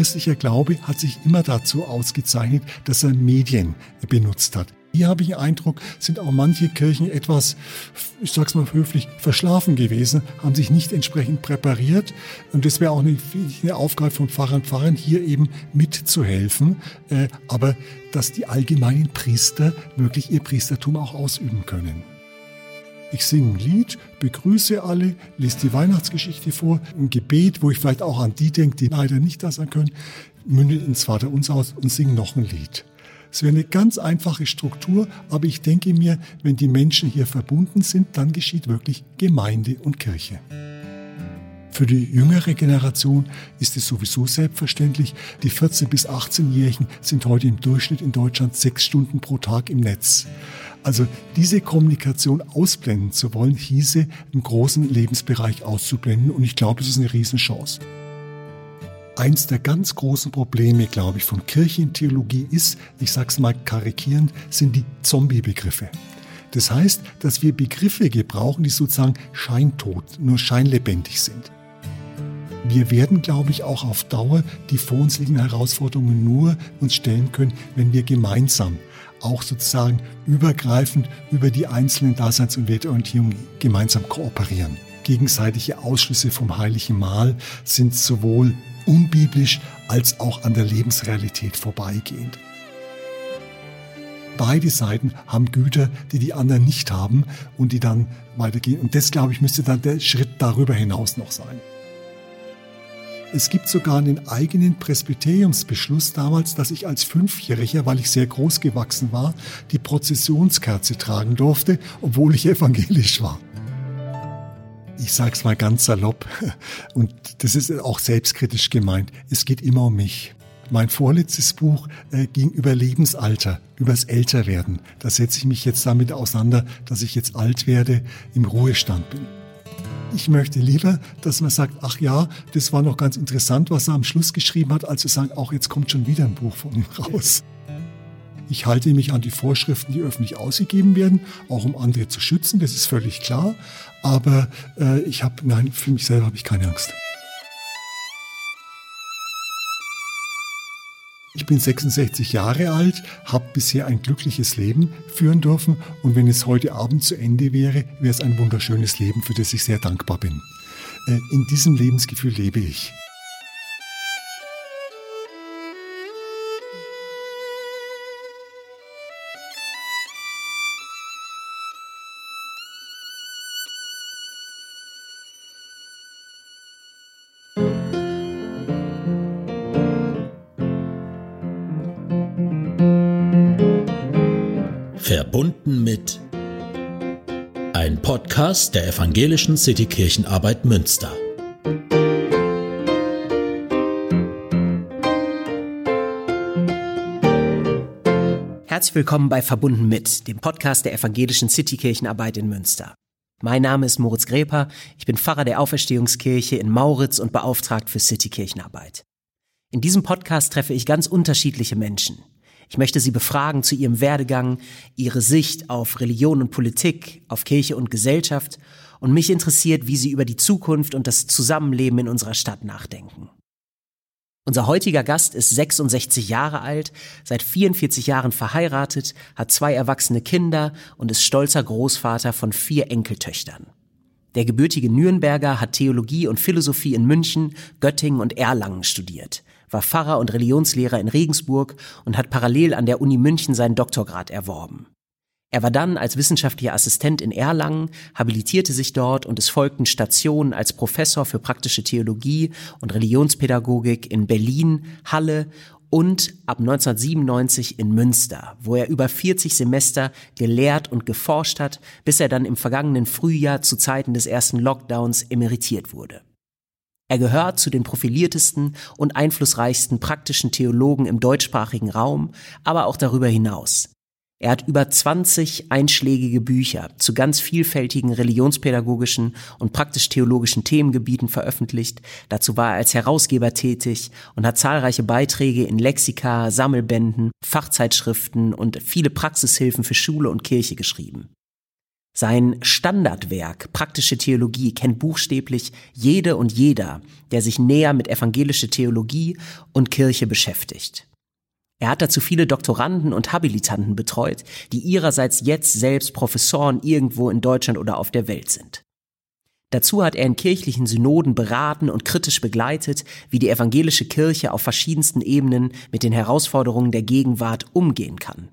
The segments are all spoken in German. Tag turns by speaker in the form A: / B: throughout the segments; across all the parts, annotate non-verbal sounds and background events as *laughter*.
A: christlicher Glaube hat sich immer dazu ausgezeichnet, dass er Medien benutzt hat. Hier habe ich den Eindruck, sind auch manche Kirchen etwas, ich sag's mal höflich, verschlafen gewesen, haben sich nicht entsprechend präpariert. Und das wäre auch eine, eine, Aufgabe von Pfarrern und Pfarrern, hier eben mitzuhelfen. Äh, aber dass die allgemeinen Priester wirklich ihr Priestertum auch ausüben können. Ich singe ein Lied, begrüße alle, lese die Weihnachtsgeschichte vor, ein Gebet, wo ich vielleicht auch an die denke, die leider nicht da sein können, mündet ins Vaterunser aus und singe noch ein Lied. Es wäre eine ganz einfache Struktur, aber ich denke mir, wenn die Menschen hier verbunden sind, dann geschieht wirklich Gemeinde und Kirche. Für die jüngere Generation ist es sowieso selbstverständlich. Die 14- bis 18-Jährigen sind heute im Durchschnitt in Deutschland sechs Stunden pro Tag im Netz. Also diese Kommunikation ausblenden zu wollen, hieße, einen großen Lebensbereich auszublenden. Und ich glaube, das ist eine Riesenchance. Eins der ganz großen Probleme, glaube ich, von Kirchentheologie ist, ich sage es mal karikierend, sind die Zombie-Begriffe. Das heißt, dass wir Begriffe gebrauchen, die sozusagen scheintot, nur scheinlebendig sind. Wir werden, glaube ich, auch auf Dauer die vor uns liegenden Herausforderungen nur uns stellen können, wenn wir gemeinsam auch sozusagen übergreifend über die einzelnen Daseins- und Werteorientierungen gemeinsam kooperieren. Gegenseitige Ausschlüsse vom heiligen Mahl sind sowohl unbiblisch als auch an der Lebensrealität vorbeigehend. Beide Seiten haben Güter, die die anderen nicht haben und die dann weitergehen. Und das, glaube ich, müsste dann der Schritt darüber hinaus noch sein. Es gibt sogar einen eigenen Presbyteriumsbeschluss damals, dass ich als Fünfjähriger, weil ich sehr groß gewachsen war, die Prozessionskerze tragen durfte, obwohl ich evangelisch war. Ich sage es mal ganz salopp *laughs* und das ist auch selbstkritisch gemeint. Es geht immer um mich. Mein vorletztes Buch äh, ging über Lebensalter, übers Älterwerden. Da setze ich mich jetzt damit auseinander, dass ich jetzt alt werde, im Ruhestand bin. Ich möchte lieber, dass man sagt, ach ja, das war noch ganz interessant, was er am Schluss geschrieben hat, als zu sagen, auch jetzt kommt schon wieder ein Buch von ihm raus. Ich halte mich an die Vorschriften, die öffentlich ausgegeben werden, auch um andere zu schützen, das ist völlig klar. Aber äh, ich habe, nein, für mich selber habe ich keine Angst. Ich bin 66 Jahre alt, habe bisher ein glückliches Leben führen dürfen und wenn es heute Abend zu Ende wäre, wäre es ein wunderschönes Leben, für das ich sehr dankbar bin. Äh, in diesem Lebensgefühl lebe ich.
B: Verbunden mit ein Podcast der Evangelischen Citykirchenarbeit Münster.
C: Herzlich willkommen bei Verbunden mit, dem Podcast der Evangelischen Citykirchenarbeit in Münster. Mein Name ist Moritz Greper, ich bin Pfarrer der Auferstehungskirche in Mauritz und beauftragt für Citykirchenarbeit. In diesem Podcast treffe ich ganz unterschiedliche Menschen. Ich möchte Sie befragen zu Ihrem Werdegang, Ihre Sicht auf Religion und Politik, auf Kirche und Gesellschaft und mich interessiert, wie Sie über die Zukunft und das Zusammenleben in unserer Stadt nachdenken. Unser heutiger Gast ist 66 Jahre alt, seit 44 Jahren verheiratet, hat zwei erwachsene Kinder und ist stolzer Großvater von vier Enkeltöchtern. Der gebürtige Nürnberger hat Theologie und Philosophie in München, Göttingen und Erlangen studiert war Pfarrer und Religionslehrer in Regensburg und hat parallel an der Uni München seinen Doktorgrad erworben. Er war dann als wissenschaftlicher Assistent in Erlangen, habilitierte sich dort und es folgten Stationen als Professor für praktische Theologie und Religionspädagogik in Berlin, Halle und ab 1997 in Münster, wo er über 40 Semester gelehrt und geforscht hat, bis er dann im vergangenen Frühjahr zu Zeiten des ersten Lockdowns emeritiert wurde. Er gehört zu den profiliertesten und einflussreichsten praktischen Theologen im deutschsprachigen Raum, aber auch darüber hinaus. Er hat über 20 einschlägige Bücher zu ganz vielfältigen religionspädagogischen und praktisch-theologischen Themengebieten veröffentlicht. Dazu war er als Herausgeber tätig und hat zahlreiche Beiträge in Lexika, Sammelbänden, Fachzeitschriften und viele Praxishilfen für Schule und Kirche geschrieben. Sein Standardwerk Praktische Theologie kennt buchstäblich jede und jeder, der sich näher mit evangelischer Theologie und Kirche beschäftigt. Er hat dazu viele Doktoranden und Habilitanten betreut, die ihrerseits jetzt selbst Professoren irgendwo in Deutschland oder auf der Welt sind. Dazu hat er in kirchlichen Synoden beraten und kritisch begleitet, wie die evangelische Kirche auf verschiedensten Ebenen mit den Herausforderungen der Gegenwart umgehen kann.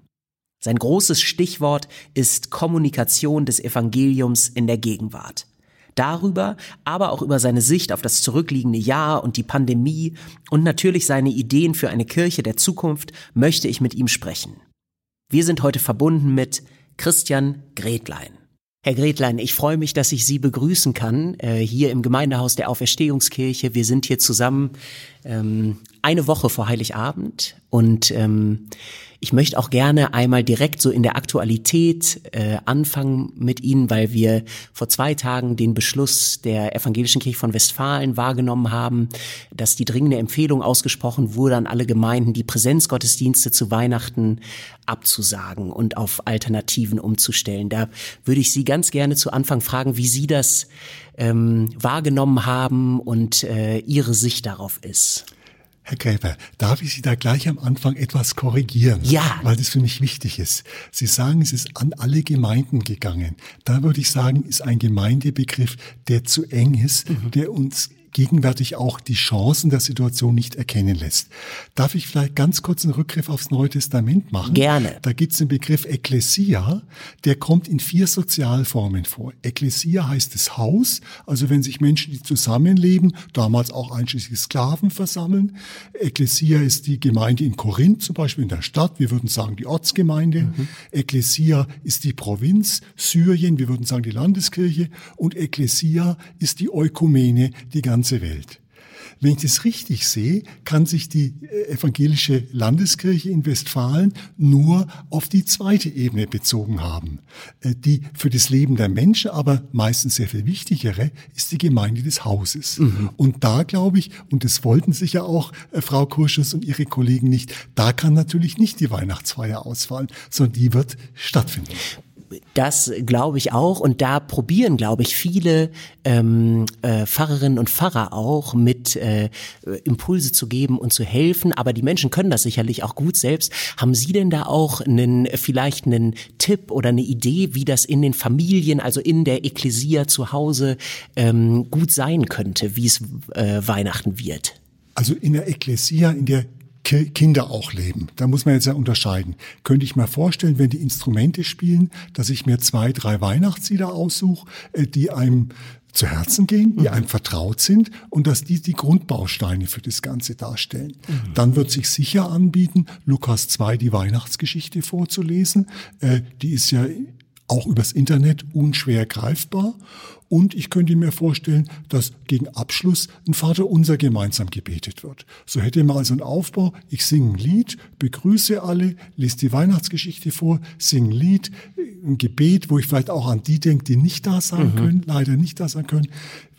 C: Sein großes Stichwort ist Kommunikation des Evangeliums in der Gegenwart. Darüber, aber auch über seine Sicht auf das zurückliegende Jahr und die Pandemie und natürlich seine Ideen für eine Kirche der Zukunft möchte ich mit ihm sprechen. Wir sind heute verbunden mit Christian Gretlein. Herr Gretlein, ich freue mich, dass ich Sie begrüßen kann äh, hier im Gemeindehaus der Auferstehungskirche. Wir sind hier zusammen ähm, eine Woche vor Heiligabend und ähm, ich möchte auch gerne einmal direkt so in der Aktualität äh, anfangen mit Ihnen, weil wir vor zwei Tagen den Beschluss der Evangelischen Kirche von Westfalen wahrgenommen haben, dass die dringende Empfehlung ausgesprochen wurde an alle Gemeinden, die Präsenzgottesdienste zu Weihnachten abzusagen und auf Alternativen umzustellen. Da würde ich Sie ganz gerne zu Anfang fragen, wie Sie das ähm, wahrgenommen haben und äh, Ihre Sicht darauf ist.
A: Herr Gräber, darf ich Sie da gleich am Anfang etwas korrigieren?
C: Ja.
A: Weil das für mich wichtig ist. Sie sagen, es ist an alle Gemeinden gegangen. Da würde ich sagen, ist ein Gemeindebegriff, der zu eng ist, mhm. der uns gegenwärtig auch die Chancen der Situation nicht erkennen lässt. Darf ich vielleicht ganz kurz einen Rückgriff aufs Neue Testament machen?
C: Gerne.
A: Da gibt es den Begriff Ekklesia, der kommt in vier Sozialformen vor. Ekklesia heißt das Haus, also wenn sich Menschen, die zusammenleben, damals auch einschließlich Sklaven versammeln. Ekklesia ist die Gemeinde in Korinth, zum Beispiel in der Stadt, wir würden sagen die Ortsgemeinde. Mhm. Ekklesia ist die Provinz, Syrien, wir würden sagen die Landeskirche. Und Ekklesia ist die Eukumene, die ganze ganze Welt. Wenn ich das richtig sehe, kann sich die äh, evangelische Landeskirche in Westfalen nur auf die zweite Ebene bezogen haben. Äh, die für das Leben der Menschen aber meistens sehr viel wichtigere ist die Gemeinde des Hauses. Mhm. Und da glaube ich, und das wollten sicher auch äh, Frau Kurschus und ihre Kollegen nicht, da kann natürlich nicht die Weihnachtsfeier ausfallen, sondern die wird stattfinden
C: das glaube ich auch und da probieren, glaube ich, viele ähm, äh, Pfarrerinnen und Pfarrer auch mit äh, Impulse zu geben und zu helfen. Aber die Menschen können das sicherlich auch gut selbst. Haben Sie denn da auch einen vielleicht einen Tipp oder eine Idee, wie das in den Familien, also in der Ekklesia zu Hause ähm, gut sein könnte, wie es äh, Weihnachten wird?
A: Also in der Ekklesia, in der Kinder auch leben. Da muss man jetzt ja unterscheiden. Könnte ich mir vorstellen, wenn die Instrumente spielen, dass ich mir zwei, drei Weihnachtslieder aussuche, äh, die einem zu Herzen gehen, die mhm. einem vertraut sind und dass die die Grundbausteine für das Ganze darstellen. Mhm. Dann wird sich sicher anbieten, Lukas 2 die Weihnachtsgeschichte vorzulesen. Äh, die ist ja auch übers Internet unschwer greifbar. Und ich könnte mir vorstellen, dass gegen Abschluss ein Vater unser gemeinsam gebetet wird. So hätte man also einen Aufbau. Ich singe ein Lied, begrüße alle, lese die Weihnachtsgeschichte vor, singe ein Lied, ein Gebet, wo ich vielleicht auch an die denke, die nicht da sein mhm. können, leider nicht da sein können,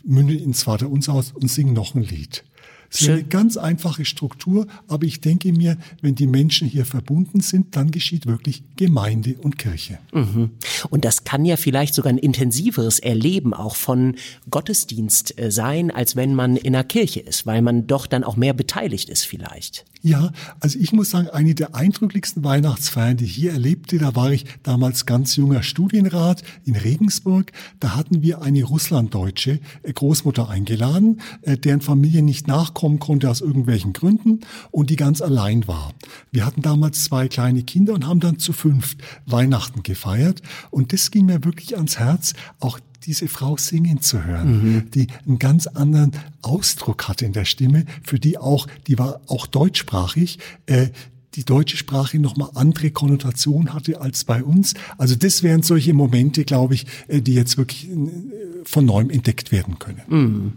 A: münde ins Vater unser aus und singe noch ein Lied. Es ist eine ganz einfache Struktur, aber ich denke mir, wenn die Menschen hier verbunden sind, dann geschieht wirklich Gemeinde und Kirche.
C: Mhm. Und das kann ja vielleicht sogar ein intensiveres Erleben auch von Gottesdienst äh, sein, als wenn man in einer Kirche ist, weil man doch dann auch mehr beteiligt ist vielleicht.
A: Ja, also ich muss sagen, eine der eindrücklichsten Weihnachtsfeiern, die ich hier erlebte, da war ich damals ganz junger Studienrat in Regensburg. Da hatten wir eine russlanddeutsche äh, Großmutter eingeladen, äh, deren Familie nicht nachkommen konnte aus irgendwelchen Gründen und die ganz allein war. Wir hatten damals zwei kleine Kinder und haben dann zu fünft Weihnachten gefeiert. Und das ging mir wirklich ans Herz, auch diese Frau singen zu hören, mhm. die einen ganz anderen Ausdruck hatte in der Stimme, für die auch, die war auch deutschsprachig, äh, die deutsche Sprache nochmal andere Konnotation hatte als bei uns. Also das wären solche Momente, glaube ich, äh, die jetzt wirklich äh, von neuem entdeckt werden können.
C: Mm.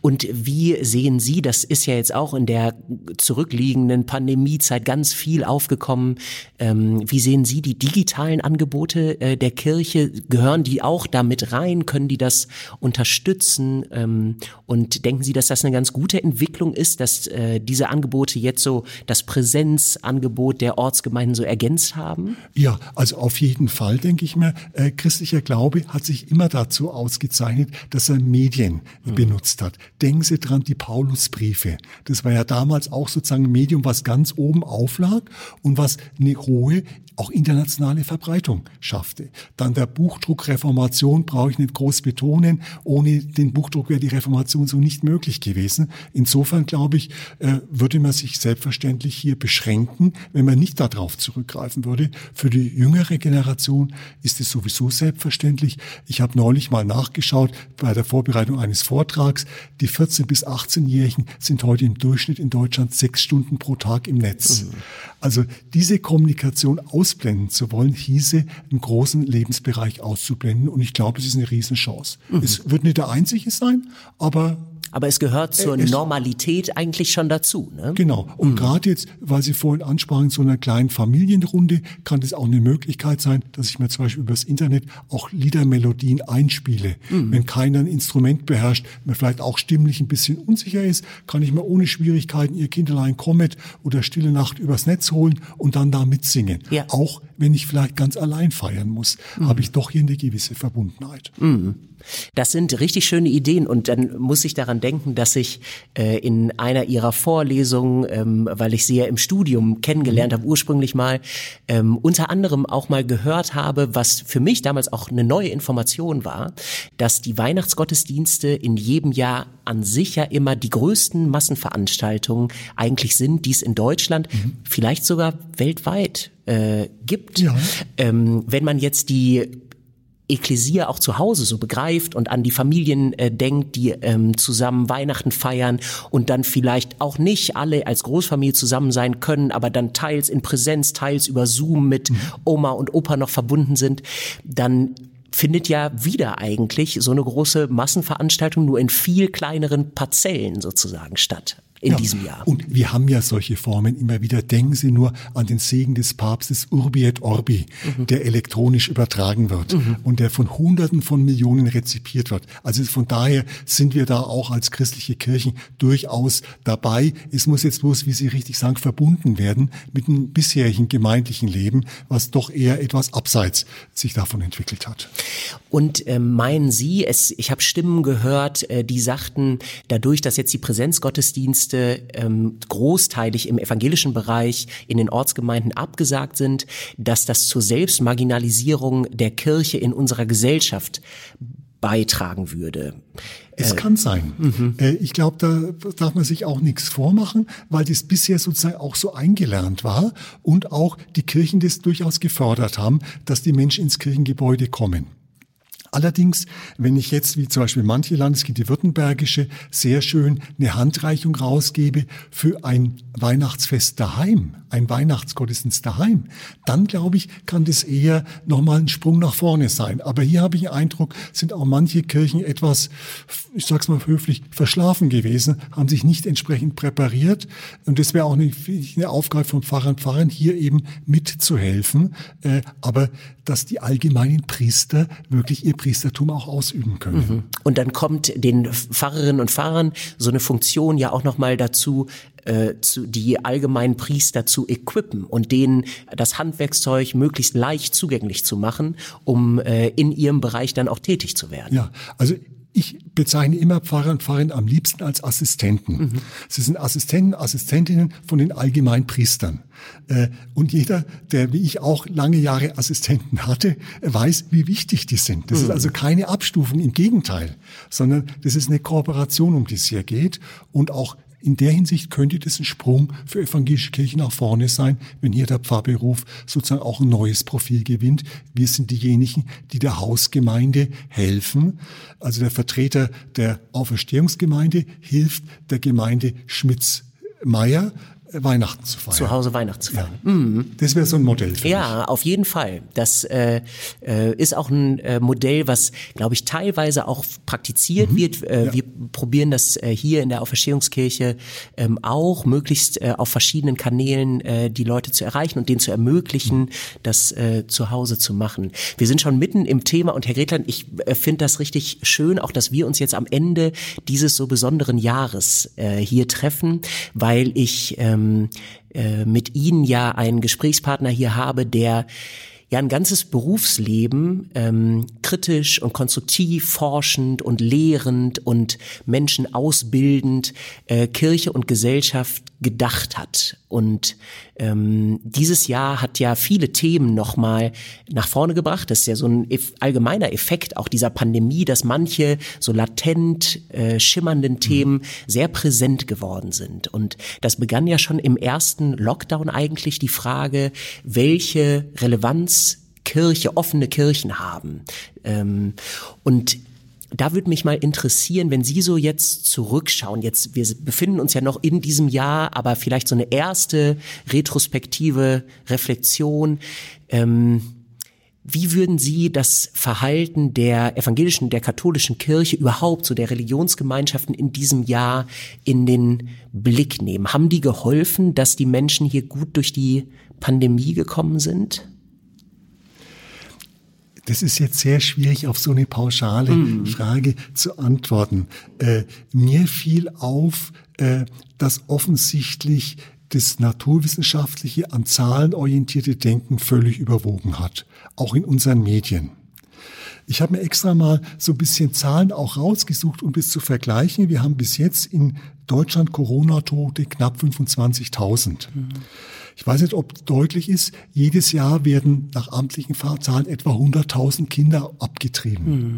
C: Und wie sehen Sie, das ist ja jetzt auch in der zurückliegenden Pandemiezeit ganz viel aufgekommen, ähm, wie sehen Sie die digitalen Angebote äh, der Kirche? Gehören die auch damit rein? Können die das unterstützen? Ähm, und denken Sie, dass das eine ganz gute Entwicklung ist, dass äh, diese Angebote jetzt so das Präsenzangebot der Ortsgemeinden so ergänzt haben?
A: Ja, also auf jeden Fall denke ich mir, äh, christlicher Glaube hat sich immer dazu ausgezeichnet, dass er Medien mhm. benutzt hat. Denken Sie dran, die Paulusbriefe. Das war ja damals auch sozusagen ein Medium, was ganz oben auflag und was eine hohe auch internationale Verbreitung schaffte. Dann der Buchdruck Reformation brauche ich nicht groß betonen. Ohne den Buchdruck wäre die Reformation so nicht möglich gewesen. Insofern glaube ich, äh, würde man sich selbstverständlich hier beschränken, wenn man nicht darauf zurückgreifen würde. Für die jüngere Generation ist es sowieso selbstverständlich. Ich habe neulich mal nachgeschaut bei der Vorbereitung eines Vortrags. Die 14 bis 18-Jährigen sind heute im Durchschnitt in Deutschland sechs Stunden pro Tag im Netz. Mhm. Also diese Kommunikation ausblenden zu wollen, hieße, einen großen Lebensbereich auszublenden. Und ich glaube, es ist eine Riesenchance. Mhm. Es wird nicht der einzige sein, aber
C: aber es gehört zur es, Normalität eigentlich schon dazu. Ne?
A: Genau. Und mhm. gerade jetzt, weil Sie vorhin ansprachen, so einer kleinen Familienrunde, kann das auch eine Möglichkeit sein, dass ich mir zum Beispiel übers Internet auch Liedermelodien einspiele. Mhm. Wenn keiner ein Instrument beherrscht, mir vielleicht auch stimmlich ein bisschen unsicher ist, kann ich mir ohne Schwierigkeiten Ihr Kinderlein Comet oder Stille Nacht übers Netz holen und dann da mitsingen. Ja. Auch wenn ich vielleicht ganz allein feiern muss, mhm. habe ich doch hier eine gewisse Verbundenheit.
C: Mhm. Das sind richtig schöne Ideen und dann muss ich daran denken, dass ich äh, in einer ihrer Vorlesungen, ähm, weil ich sie ja im Studium kennengelernt mhm. habe, ursprünglich mal, ähm, unter anderem auch mal gehört habe, was für mich damals auch eine neue Information war, dass die Weihnachtsgottesdienste in jedem Jahr an sich ja immer die größten Massenveranstaltungen eigentlich sind, die es in Deutschland, mhm. vielleicht sogar weltweit äh, gibt. Ja. Ähm, wenn man jetzt die Ekklesia auch zu Hause so begreift und an die Familien äh, denkt, die ähm, zusammen Weihnachten feiern und dann vielleicht auch nicht alle als Großfamilie zusammen sein können, aber dann teils in Präsenz, teils über Zoom mit mhm. Oma und Opa noch verbunden sind, dann findet ja wieder eigentlich so eine große Massenveranstaltung nur in viel kleineren Parzellen sozusagen statt in ja. diesem Jahr.
A: Und wir haben ja solche Formen immer wieder. Denken Sie nur an den Segen des Papstes Urbi et Orbi, mhm. der elektronisch übertragen wird mhm. und der von Hunderten von Millionen rezipiert wird. Also von daher sind wir da auch als christliche Kirchen durchaus dabei. Es muss jetzt bloß, wie Sie richtig sagen, verbunden werden mit dem bisherigen gemeindlichen Leben, was doch eher etwas abseits sich davon entwickelt hat.
C: Und äh, meinen Sie, es, ich habe Stimmen gehört, äh, die sagten, dadurch, dass jetzt die Präsenzgottesdienste Gottesdienste ähm, großteilig im evangelischen Bereich in den Ortsgemeinden abgesagt sind, dass das zur Selbstmarginalisierung der Kirche in unserer Gesellschaft beitragen würde.
A: Es äh, kann sein. Mhm. Äh, ich glaube, da darf man sich auch nichts vormachen, weil das bisher sozusagen auch so eingelernt war und auch die Kirchen das durchaus gefördert haben, dass die Menschen ins Kirchengebäude kommen. Allerdings, wenn ich jetzt, wie zum Beispiel manche Landeskirche, Württembergische, sehr schön eine Handreichung rausgebe für ein Weihnachtsfest daheim, ein Weihnachtsgottesdienst daheim, dann glaube ich, kann das eher nochmal ein Sprung nach vorne sein. Aber hier habe ich den Eindruck, sind auch manche Kirchen etwas, ich sag's mal höflich, verschlafen gewesen, haben sich nicht entsprechend präpariert. Und das wäre auch eine, eine Aufgabe von Pfarrern Pfarrern, hier eben mitzuhelfen. Äh, aber dass die allgemeinen Priester wirklich ihr Priestertum auch ausüben können. Mhm.
C: Und dann kommt den Pfarrerinnen und Pfarrern so eine Funktion ja auch nochmal dazu, äh, zu, die allgemeinen Priester zu equippen und denen das Handwerkszeug möglichst leicht zugänglich zu machen, um äh, in ihrem Bereich dann auch tätig zu werden.
A: Ja, also ich bezeichne immer Pfarrer und Pfarrerinnen am liebsten als Assistenten. Mhm. Sie sind Assistenten, Assistentinnen von den allgemeinen Priestern. Äh, und jeder, der wie ich auch lange Jahre Assistenten hatte, weiß, wie wichtig die sind. Das mhm. ist also keine Abstufung, im Gegenteil, sondern das ist eine Kooperation, um die es hier geht und auch in der Hinsicht könnte das ein Sprung für evangelische Kirchen nach vorne sein, wenn hier der Pfarrberuf sozusagen auch ein neues Profil gewinnt. Wir sind diejenigen, die der Hausgemeinde helfen. Also der Vertreter der Auferstehungsgemeinde hilft der Gemeinde Schmitz-Meyer Weihnachten zu feiern.
C: Zu Hause Weihnachten zu feiern.
A: Ja. Mhm. Das wäre so ein Modell für
C: Ja,
A: mich.
C: auf jeden Fall. Das äh, äh, ist auch ein äh, Modell, was, glaube ich, teilweise auch praktiziert mhm. wird. Äh, ja. Wir probieren das äh, hier in der Auferstehungskirche ähm, auch, möglichst äh, auf verschiedenen Kanälen äh, die Leute zu erreichen und denen zu ermöglichen, mhm. das äh, zu Hause zu machen. Wir sind schon mitten im Thema und Herr Gretland, ich äh, finde das richtig schön, auch dass wir uns jetzt am Ende dieses so besonderen Jahres äh, hier treffen, weil ich ähm, äh, mit Ihnen ja einen Gesprächspartner hier habe, der ja ein ganzes Berufsleben ähm, kritisch und konstruktiv, forschend und lehrend und Menschen ausbildend äh, Kirche und Gesellschaft gedacht hat. Und ähm, dieses Jahr hat ja viele Themen nochmal nach vorne gebracht. Das ist ja so ein allgemeiner Effekt auch dieser Pandemie, dass manche so latent äh, schimmernden Themen sehr präsent geworden sind. Und das begann ja schon im ersten Lockdown eigentlich die Frage, welche Relevanz Kirche, offene Kirchen haben. Ähm, und da würde mich mal interessieren, wenn Sie so jetzt zurückschauen, jetzt, wir befinden uns ja noch in diesem Jahr, aber vielleicht so eine erste retrospektive Reflexion. Ähm, wie würden Sie das Verhalten der evangelischen, der katholischen Kirche überhaupt, so der Religionsgemeinschaften in diesem Jahr in den Blick nehmen? Haben die geholfen, dass die Menschen hier gut durch die Pandemie gekommen sind?
A: Das ist jetzt sehr schwierig, auf so eine pauschale mhm. Frage zu antworten. Äh, mir fiel auf, äh, dass offensichtlich das naturwissenschaftliche, an Zahlen orientierte Denken völlig überwogen hat, auch in unseren Medien. Ich habe mir extra mal so ein bisschen Zahlen auch rausgesucht, um das zu vergleichen. Wir haben bis jetzt in Deutschland Corona-Tote knapp 25.000. Mhm. Ich weiß nicht, ob deutlich ist, jedes Jahr werden nach amtlichen Zahlen etwa 100.000 Kinder abgetrieben. Mhm.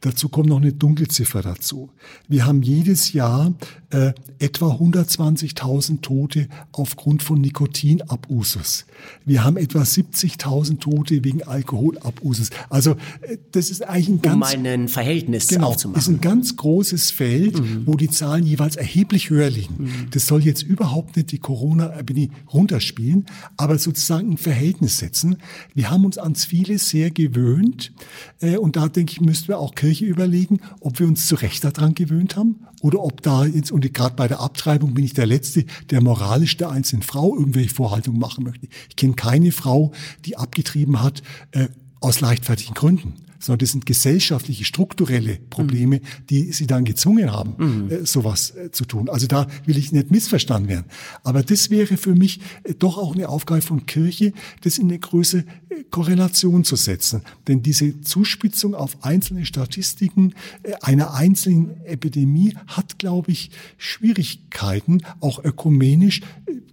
A: Dazu kommt noch eine Dunkelziffer dazu. Wir haben jedes Jahr äh, etwa 120.000 Tote aufgrund von Nikotinabusus. Wir haben etwa 70.000 Tote wegen Alkoholabusus. Also äh, das ist eigentlich ein ganz... Um
C: ein Verhältnis
A: genau,
C: aufzumachen.
A: ist ein ganz großes Feld, mhm. wo die Zahlen jeweils erheblich höher liegen. Mhm. Das soll jetzt überhaupt nicht die Corona-Epidemie runterspielen, aber sozusagen ein Verhältnis setzen. Wir haben uns ans vieles sehr gewöhnt äh, und da denke ich, müssten wir auch Kirche überlegen, ob wir uns zu Recht daran gewöhnt haben oder ob da jetzt, und gerade bei der Abtreibung bin ich der Letzte, der moralisch der einzelnen Frau irgendwelche Vorhaltungen machen möchte. Ich kenne keine Frau, die abgetrieben hat äh, aus leichtfertigen Gründen sondern das sind gesellschaftliche, strukturelle Probleme, mhm. die sie dann gezwungen haben, mhm. äh, sowas äh, zu tun. Also da will ich nicht missverstanden werden. Aber das wäre für mich äh, doch auch eine Aufgabe von Kirche, das in eine größere Korrelation zu setzen. Denn diese Zuspitzung auf einzelne Statistiken einer einzelnen Epidemie hat, glaube ich, Schwierigkeiten, auch ökumenisch.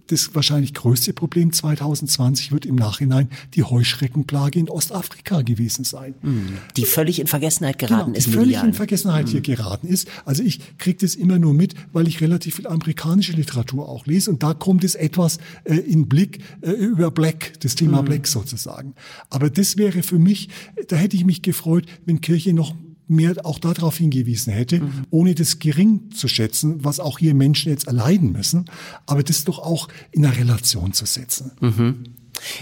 A: Das wahrscheinlich größte Problem 2020 wird im Nachhinein die Heuschreckenplage in Ostafrika gewesen sein.
C: Mhm die völlig in Vergessenheit geraten
A: genau,
C: ist.
A: Die völlig medial. in Vergessenheit mhm. hier geraten ist. Also ich kriege das immer nur mit, weil ich relativ viel amerikanische Literatur auch lese und da kommt es etwas äh, in Blick äh, über Black, das Thema mhm. Black sozusagen. Aber das wäre für mich, da hätte ich mich gefreut, wenn Kirche noch mehr auch darauf hingewiesen hätte, mhm. ohne das gering zu schätzen, was auch hier Menschen jetzt erleiden müssen, aber das doch auch in einer Relation zu setzen.
C: Mhm.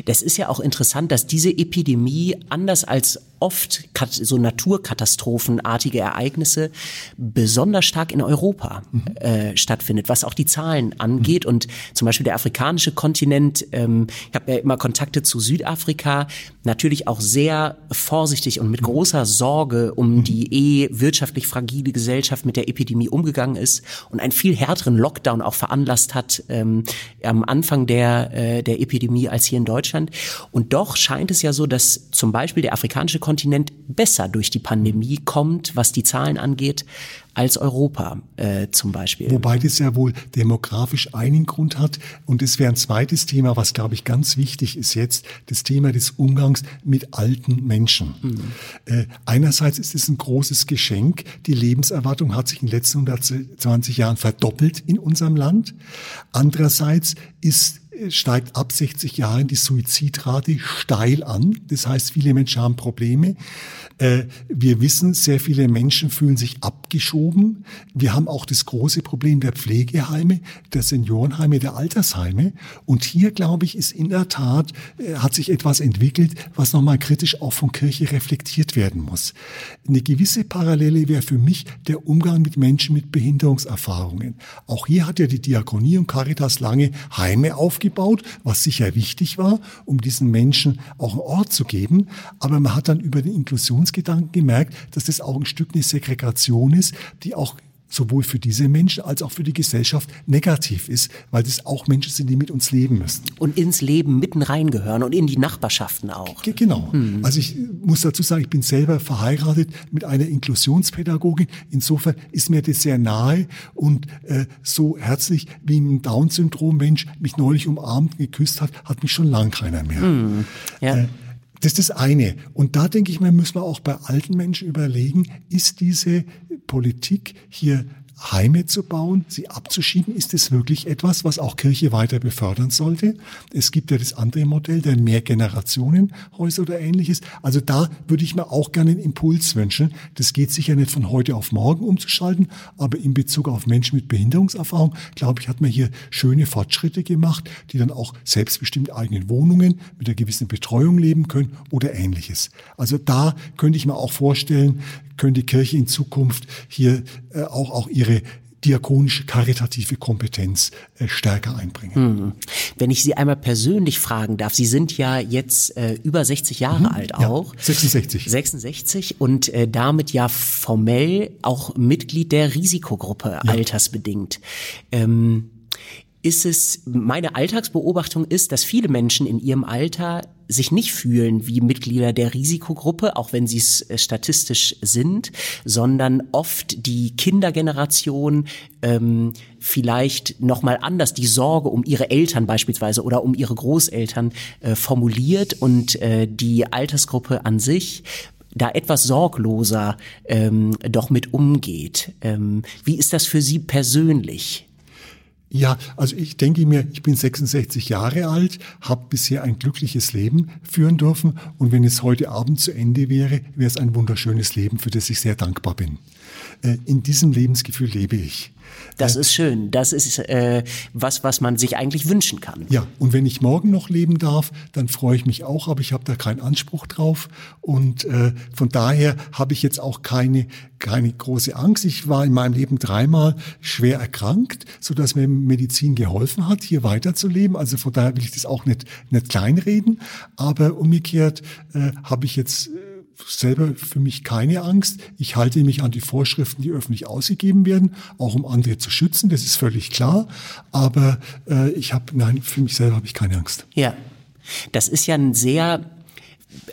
C: Das ist ja auch interessant, dass diese Epidemie anders als oft so naturkatastrophenartige Ereignisse besonders stark in Europa mhm. äh, stattfindet, was auch die Zahlen angeht. Mhm. Und zum Beispiel der afrikanische Kontinent, ähm, ich habe ja immer Kontakte zu Südafrika, natürlich auch sehr vorsichtig und mit mhm. großer Sorge um mhm. die eh wirtschaftlich fragile Gesellschaft mit der Epidemie umgegangen ist und einen viel härteren Lockdown auch veranlasst hat ähm, am Anfang der, äh, der Epidemie als hier in Deutschland. Und doch scheint es ja so, dass zum Beispiel der afrikanische Kontinent besser durch die Pandemie kommt, was die Zahlen angeht, als Europa äh, zum Beispiel.
A: Wobei das ja wohl demografisch einen Grund hat. Und es wäre ein zweites Thema, was, glaube ich, ganz wichtig ist jetzt, das Thema des Umgangs mit alten Menschen. Mhm. Äh, einerseits ist es ein großes Geschenk. Die Lebenserwartung hat sich in den letzten 120 Jahren verdoppelt in unserem Land. Andererseits ist steigt ab 60 Jahren die Suizidrate steil an. Das heißt, viele Menschen haben Probleme. Äh, wir wissen, sehr viele Menschen fühlen sich abgeschoben. Wir haben auch das große Problem der Pflegeheime, der Seniorenheime, der Altersheime. Und hier, glaube ich, ist in der Tat, äh, hat sich etwas entwickelt, was nochmal kritisch auch von Kirche reflektiert werden muss. Eine gewisse Parallele wäre für mich der Umgang mit Menschen mit Behinderungserfahrungen. Auch hier hat ja die Diakonie und Caritas lange Heime aufgebaut, was sicher wichtig war, um diesen Menschen auch einen Ort zu geben. Aber man hat dann über den Inklusionsgedanken gemerkt, dass das auch ein Stück eine Segregation ist, die auch sowohl für diese Menschen als auch für die Gesellschaft negativ ist, weil das auch Menschen sind, die mit uns leben müssen.
C: Und ins Leben mitten reingehören und in die Nachbarschaften auch.
A: G genau. Hm. Also ich muss dazu sagen, ich bin selber verheiratet mit einer Inklusionspädagogin. Insofern ist mir das sehr nahe und äh, so herzlich wie ein Down-Syndrom-Mensch mich neulich umarmt, geküsst hat, hat mich schon lang keiner mehr. Hm. Ja. Äh, das ist das eine. Und da denke ich mir, müssen wir auch bei alten Menschen überlegen, ist diese Politik hier Heime zu bauen, sie abzuschieben, ist es wirklich etwas, was auch Kirche weiter befördern sollte? Es gibt ja das andere Modell der Mehrgenerationenhäuser oder ähnliches. Also da würde ich mir auch gerne einen Impuls wünschen. Das geht sicher nicht von heute auf morgen umzuschalten, aber in Bezug auf Menschen mit Behinderungserfahrung, glaube ich, hat man hier schöne Fortschritte gemacht, die dann auch selbstbestimmt eigenen Wohnungen mit einer gewissen Betreuung leben können oder ähnliches. Also da könnte ich mir auch vorstellen, könnte die Kirche in Zukunft hier äh, auch, auch ihre diakonische, karitative Kompetenz äh, stärker einbringen. Hm.
C: Wenn ich Sie einmal persönlich fragen darf, Sie sind ja jetzt äh, über 60 Jahre hm, alt auch.
A: Ja, 66.
C: 66 und äh, damit ja formell auch Mitglied der Risikogruppe ja. altersbedingt. Ähm, ist es, meine Alltagsbeobachtung ist, dass viele Menschen in ihrem Alter sich nicht fühlen wie Mitglieder der Risikogruppe, auch wenn sie es äh, statistisch sind, sondern oft die Kindergeneration ähm, vielleicht nochmal anders die Sorge um ihre Eltern beispielsweise oder um ihre Großeltern äh, formuliert und äh, die Altersgruppe an sich da etwas sorgloser ähm, doch mit umgeht. Ähm, wie ist das für Sie persönlich?
A: Ja, also ich denke mir, ich bin 66 Jahre alt, habe bisher ein glückliches Leben führen dürfen und wenn es heute Abend zu Ende wäre, wäre es ein wunderschönes Leben, für das ich sehr dankbar bin. Äh, in diesem Lebensgefühl lebe ich.
C: Das ist schön. Das ist äh, was, was man sich eigentlich wünschen kann.
A: Ja, und wenn ich morgen noch leben darf, dann freue ich mich auch, aber ich habe da keinen Anspruch drauf. Und äh, von daher habe ich jetzt auch keine, keine große Angst. Ich war in meinem Leben dreimal schwer erkrankt, so dass mir Medizin geholfen hat, hier weiterzuleben. Also von daher will ich das auch nicht, nicht kleinreden. Aber umgekehrt äh, habe ich jetzt äh, selber für mich keine Angst. Ich halte mich an die Vorschriften, die öffentlich ausgegeben werden, auch um andere zu schützen, das ist völlig klar. Aber äh, ich habe, nein, für mich selber habe ich keine Angst.
C: Ja, das ist ja ein sehr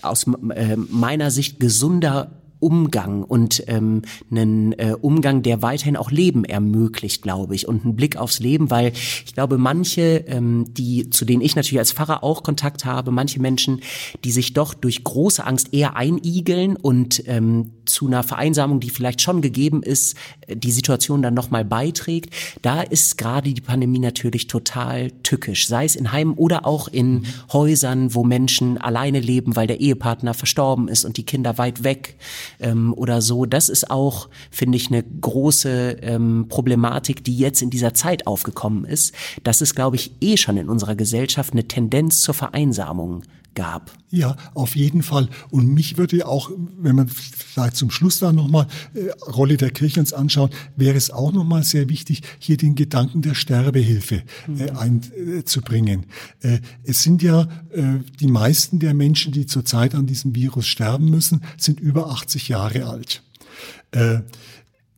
C: aus äh, meiner Sicht gesunder Umgang und ähm, einen äh, Umgang, der weiterhin auch Leben ermöglicht, glaube ich, und einen Blick aufs Leben, weil ich glaube, manche, ähm, die zu denen ich natürlich als Pfarrer auch Kontakt habe, manche Menschen, die sich doch durch große Angst eher einigeln und ähm, zu einer Vereinsamung, die vielleicht schon gegeben ist, äh, die Situation dann nochmal beiträgt, da ist gerade die Pandemie natürlich total tückisch, sei es in Heimen oder auch in Häusern, wo Menschen alleine leben, weil der Ehepartner verstorben ist und die Kinder weit weg ähm, oder so. Das ist auch, finde ich, eine große ähm, Problematik, die jetzt in dieser Zeit aufgekommen ist. Das ist, glaube ich, eh schon in unserer Gesellschaft eine Tendenz zur Vereinsamung gab.
A: Ja, auf jeden Fall. Und mich würde auch, wenn man vielleicht zum Schluss da nochmal äh, Rolle der Kirche uns anschaut, wäre es auch nochmal sehr wichtig, hier den Gedanken der Sterbehilfe äh, mhm. einzubringen. Äh, es sind ja äh, die meisten der Menschen, die zurzeit an diesem Virus sterben müssen, sind über 80 Jahre alt. Äh,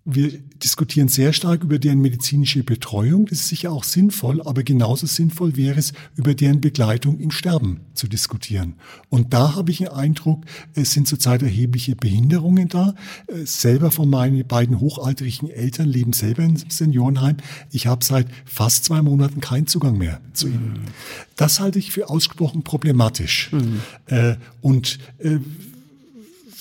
A: wir diskutieren sehr stark über deren medizinische Betreuung. Das ist sicher auch sinnvoll, aber genauso sinnvoll wäre es, über deren Begleitung im Sterben zu diskutieren. Und da habe ich den Eindruck, es sind zurzeit erhebliche Behinderungen da. Äh, selber von meinen beiden hochaltrigen Eltern leben selber im Seniorenheim. Ich habe seit fast zwei Monaten keinen Zugang mehr zu ihnen. Mhm. Das halte ich für ausgesprochen problematisch. Mhm. Und äh,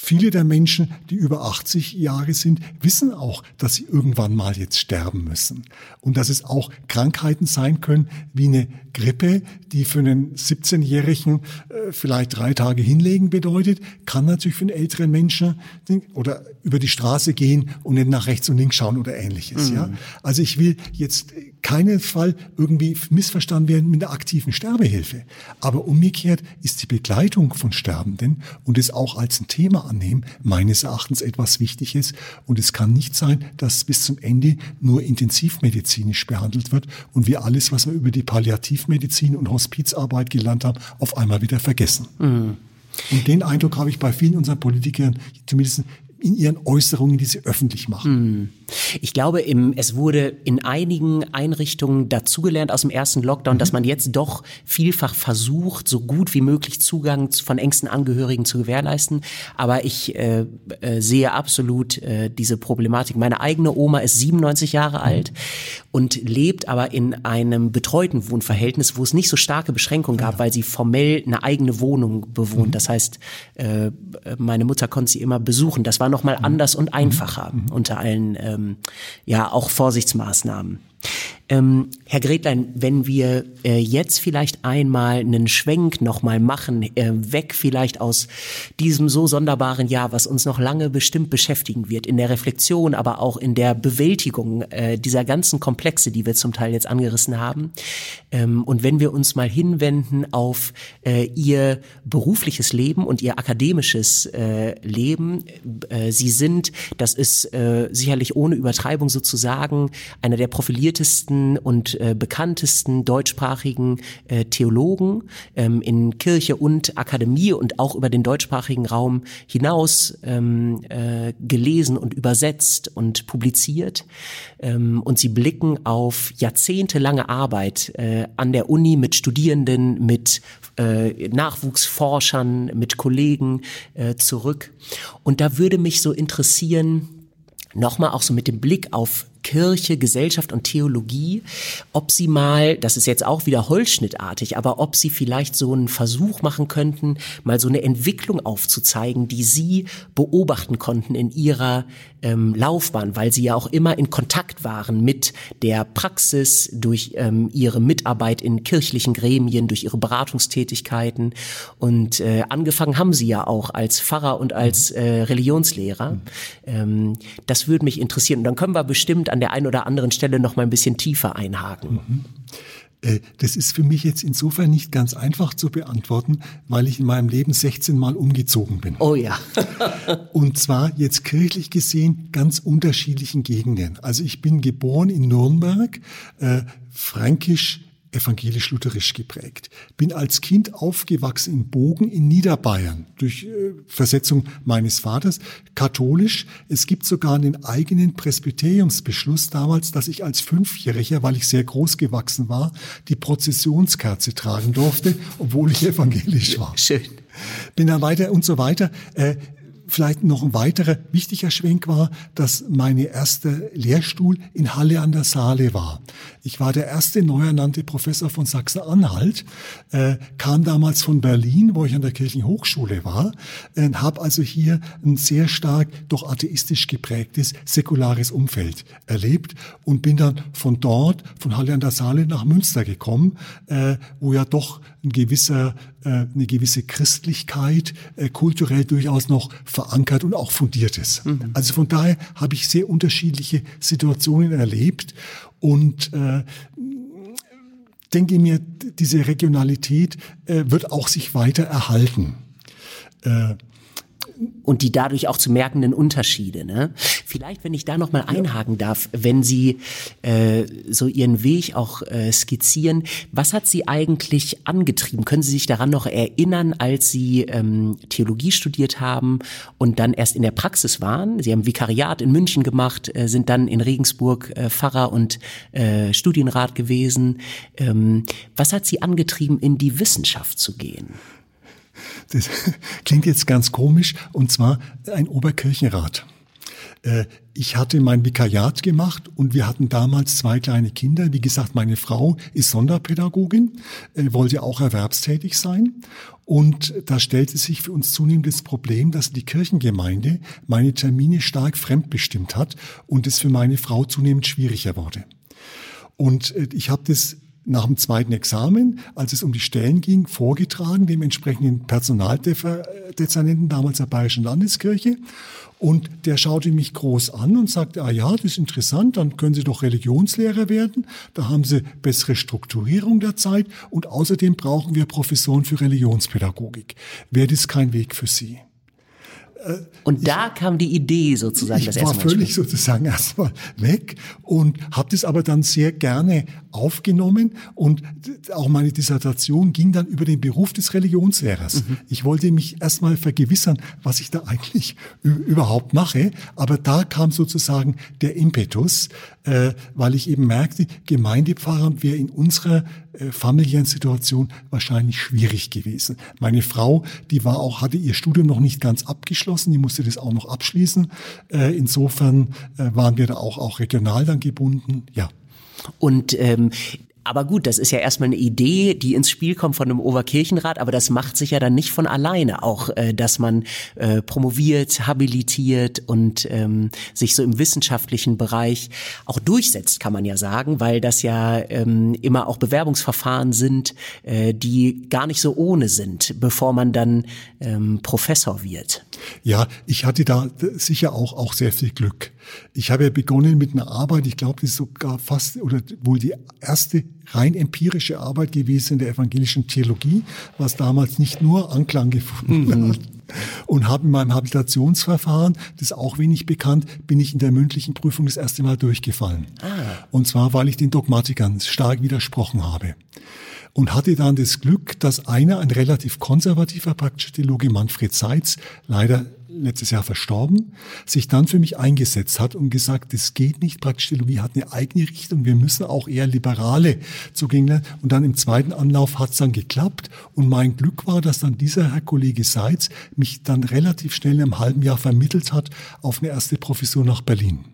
A: viele der Menschen, die über 80 Jahre sind, wissen auch, dass sie irgendwann mal jetzt sterben müssen. Und dass es auch Krankheiten sein können, wie eine Grippe, die für einen 17-Jährigen äh, vielleicht drei Tage hinlegen bedeutet, kann natürlich für einen älteren Menschen oder über die Straße gehen und nicht nach rechts und links schauen oder ähnliches. Mhm. Ja? Also ich will jetzt keinen Fall irgendwie missverstanden werden mit der aktiven Sterbehilfe. Aber umgekehrt ist die Begleitung von Sterbenden und es auch als ein Thema annehmen, meines Erachtens etwas Wichtiges. Und es kann nicht sein, dass bis zum Ende nur intensivmedizinisch behandelt wird und wir alles, was wir über die Palliativmedizin und Hospizarbeit gelernt haben, auf einmal wieder vergessen. Mhm. Und den Eindruck habe ich bei vielen unserer Politikern, zumindest in ihren Äußerungen, die sie öffentlich machen.
C: Hm. Ich glaube, im, es wurde in einigen Einrichtungen dazugelernt aus dem ersten Lockdown, mhm. dass man jetzt doch vielfach versucht, so gut wie möglich Zugang von engsten Angehörigen zu gewährleisten. Aber ich äh, äh, sehe absolut äh, diese Problematik. Meine eigene Oma ist 97 Jahre mhm. alt und lebt aber in einem betreuten Wohnverhältnis, wo es nicht so starke Beschränkungen gab, ja. weil sie formell eine eigene Wohnung bewohnt. Mhm. Das heißt, äh, meine Mutter konnte sie immer besuchen. Das war noch mal anders und einfacher mhm. unter allen ähm, ja auch Vorsichtsmaßnahmen. Ähm, Herr Gretlein, wenn wir äh, jetzt vielleicht einmal einen Schwenk nochmal machen, äh, weg vielleicht aus diesem so sonderbaren Jahr, was uns noch lange bestimmt beschäftigen wird, in der Reflexion, aber auch in der Bewältigung äh, dieser ganzen Komplexe, die wir zum Teil jetzt angerissen haben. Ähm, und wenn wir uns mal hinwenden auf äh, Ihr berufliches Leben und Ihr akademisches äh, Leben, äh, Sie sind, das ist sicherlich ohne Übertreibung sozusagen, einer der profiliertesten und äh, bekanntesten deutschsprachigen äh, Theologen ähm, in Kirche und Akademie und auch über den deutschsprachigen Raum hinaus ähm, äh, gelesen und übersetzt und publiziert. Ähm, und sie blicken auf jahrzehntelange Arbeit äh, an der Uni mit Studierenden, mit äh, Nachwuchsforschern, mit Kollegen äh, zurück. Und da würde mich so interessieren, nochmal auch so mit dem Blick auf Kirche, Gesellschaft und Theologie, ob sie mal, das ist jetzt auch wieder holzschnittartig, aber ob sie vielleicht so einen Versuch machen könnten, mal so eine Entwicklung aufzuzeigen, die sie beobachten konnten in ihrer ähm, Laufbahn, weil sie ja auch immer in Kontakt waren mit der Praxis durch ähm, ihre Mitarbeit in kirchlichen Gremien, durch ihre Beratungstätigkeiten und äh, angefangen haben sie ja auch als Pfarrer und als äh, Religionslehrer. Ähm, das würde mich interessieren und dann können wir bestimmt an der einen oder anderen Stelle noch mal ein bisschen tiefer einhaken. Mhm.
A: Äh, das ist für mich jetzt insofern nicht ganz einfach zu beantworten, weil ich in meinem Leben 16 Mal umgezogen bin.
C: Oh ja. *laughs*
A: Und zwar jetzt kirchlich gesehen ganz unterschiedlichen Gegenden. Also ich bin geboren in Nürnberg, äh, fränkisch evangelisch-lutherisch geprägt. Bin als Kind aufgewachsen in Bogen in Niederbayern durch äh, Versetzung meines Vaters, katholisch. Es gibt sogar einen eigenen Presbyteriumsbeschluss damals, dass ich als Fünfjähriger, weil ich sehr groß gewachsen war, die Prozessionskerze tragen durfte, obwohl ich evangelisch war.
C: Schön.
A: Bin dann weiter und so weiter. Vielleicht noch ein weiterer wichtiger Schwenk war, dass meine erste Lehrstuhl in Halle an der Saale war. Ich war der erste neu ernannte Professor von Sachsen-Anhalt, äh, kam damals von Berlin, wo ich an der Kirchenhochschule war, äh, habe also hier ein sehr stark doch atheistisch geprägtes säkulares Umfeld erlebt und bin dann von dort, von Halle an der Saale nach Münster gekommen, äh, wo ja doch ein gewisser, äh, eine gewisse Christlichkeit äh, kulturell durchaus noch verankert und auch fundiert ist. Mhm. Also von daher habe ich sehr unterschiedliche Situationen erlebt und äh, denke mir, diese Regionalität äh, wird auch sich weiter erhalten.
C: Äh, und die dadurch auch zu merkenden Unterschiede. Ne? Vielleicht, wenn ich da noch mal einhaken darf, wenn Sie äh, so Ihren Weg auch äh, skizzieren, was hat Sie eigentlich angetrieben? Können Sie sich daran noch erinnern, als Sie ähm, Theologie studiert haben und dann erst in der Praxis waren? Sie haben Vikariat in München gemacht, äh, sind dann in Regensburg äh, Pfarrer und äh, Studienrat gewesen. Ähm, was hat Sie angetrieben, in die Wissenschaft zu gehen?
A: Das *laughs* klingt jetzt ganz komisch, und zwar ein Oberkirchenrat. Äh, ich hatte mein Vikariat gemacht und wir hatten damals zwei kleine Kinder. Wie gesagt, meine Frau ist Sonderpädagogin, äh, wollte auch erwerbstätig sein. Und da stellte sich für uns zunehmend das Problem, dass die Kirchengemeinde meine Termine stark fremdbestimmt hat und es für meine Frau zunehmend schwieriger wurde. Und äh, ich habe das nach dem zweiten Examen, als es um die Stellen ging, vorgetragen, dem entsprechenden Personaldezernenten damals der Bayerischen Landeskirche. Und der schaute mich groß an und sagte, ah ja, das ist interessant, dann können Sie doch Religionslehrer werden. Da haben Sie bessere Strukturierung der Zeit und außerdem brauchen wir Professoren für Religionspädagogik. Wäre das kein Weg für Sie?
C: Und da ich, kam die Idee sozusagen.
A: Ich das war völlig sozusagen *laughs* erstmal weg und habe das aber dann sehr gerne aufgenommen und auch meine Dissertation ging dann über den Beruf des Religionslehrers. Mhm. Ich wollte mich erstmal vergewissern, was ich da eigentlich überhaupt mache, aber da kam sozusagen der Impetus, äh, weil ich eben merkte, Gemeindepfarrer wäre in unserer äh, familiären Situation wahrscheinlich schwierig gewesen. Meine Frau, die war auch, hatte ihr Studium noch nicht ganz abgeschlossen, die musste das auch noch abschließen. Äh, insofern äh, waren wir da auch, auch regional dann gebunden, ja.
C: Und ähm, aber gut, das ist ja erstmal eine Idee, die ins Spiel kommt von einem Oberkirchenrat, aber das macht sich ja dann nicht von alleine. Auch, äh, dass man äh, promoviert, habilitiert und ähm, sich so im wissenschaftlichen Bereich auch durchsetzt, kann man ja sagen, weil das ja ähm, immer auch Bewerbungsverfahren sind, äh, die gar nicht so ohne sind, bevor man dann ähm, Professor wird.
A: Ja, ich hatte da sicher auch, auch sehr viel Glück. Ich habe ja begonnen mit einer Arbeit, ich glaube, die ist sogar fast oder wohl die erste rein empirische Arbeit gewesen in der evangelischen Theologie, was damals nicht nur Anklang gefunden mhm. hat. Und habe in meinem Habilitationsverfahren, das ist auch wenig bekannt, bin ich in der mündlichen Prüfung das erste Mal durchgefallen. Ah. Und zwar, weil ich den Dogmatikern stark widersprochen habe und hatte dann das Glück, dass einer, ein relativ konservativer praktischer Theologe, Manfred Seitz, leider letztes Jahr verstorben, sich dann für mich eingesetzt hat und gesagt, das geht nicht, praktische Theologie hat eine eigene Richtung, wir müssen auch eher liberale Zugänge. Und dann im zweiten Anlauf hat es dann geklappt und mein Glück war, dass dann dieser Herr Kollege Seitz mich dann relativ schnell im halben Jahr vermittelt hat auf eine erste Professur nach Berlin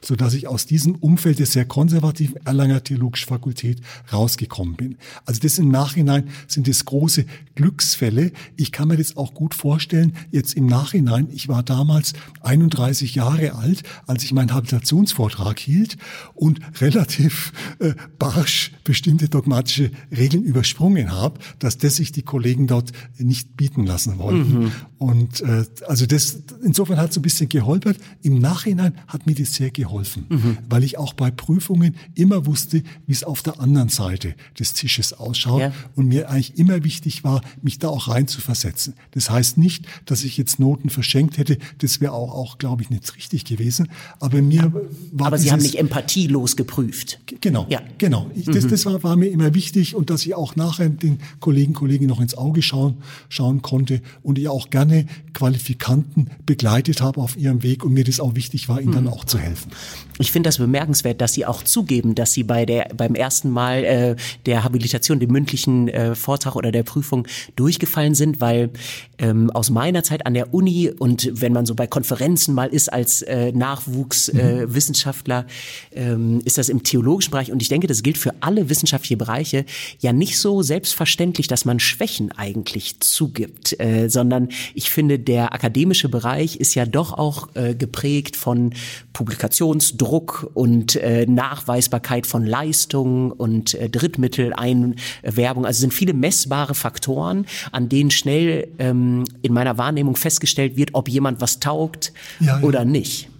A: so dass ich aus diesem Umfeld der sehr konservativen Erlanger Theologischen Fakultät rausgekommen bin. Also das im Nachhinein sind es große Glücksfälle. Ich kann mir das auch gut vorstellen, jetzt im Nachhinein, ich war damals 31 Jahre alt, als ich meinen Habilitationsvortrag hielt und relativ äh, barsch bestimmte dogmatische Regeln übersprungen habe, dass das sich die Kollegen dort nicht bieten lassen wollten. Mhm. Und äh, also das insofern hat so ein bisschen geholpert. Im Nachhinein hat mir das sehr geholfen mhm. weil ich auch bei Prüfungen immer wusste, wie es auf der anderen Seite des Tisches ausschaut ja. und mir eigentlich immer wichtig war, mich da auch rein zu versetzen. Das heißt nicht, dass ich jetzt Noten verschenkt hätte, das wäre auch, auch glaube ich, nicht richtig gewesen, aber mir
C: war Aber Sie haben nicht empathielos geprüft.
A: Genau, ja. genau. Ich, das, mhm. das war, war mir immer wichtig und dass ich auch nachher den Kollegen, Kollegen noch ins Auge schauen, schauen konnte und ich auch gerne Qualifikanten begleitet habe auf ihrem Weg und mir das auch wichtig war, ihnen mhm. dann auch zu helfen.
C: Ich finde das bemerkenswert, dass Sie auch zugeben, dass Sie bei der beim ersten Mal äh, der Habilitation, dem mündlichen äh, Vortrag oder der Prüfung durchgefallen sind, weil ähm, aus meiner Zeit an der Uni und wenn man so bei Konferenzen mal ist als äh, Nachwuchswissenschaftler, äh, mhm. ähm, ist das im theologischen Bereich und ich denke, das gilt für alle wissenschaftliche Bereiche ja nicht so selbstverständlich, dass man Schwächen eigentlich zugibt, äh, sondern ich finde, der akademische Bereich ist ja doch auch äh, geprägt von Publikationsdruck und äh, Nachweisbarkeit von Leistungen und äh, Drittmitteleinwerbung. Also sind viele messbare Faktoren, an denen schnell ähm, in meiner Wahrnehmung festgestellt wird, ob jemand was taugt ja, ja. oder nicht.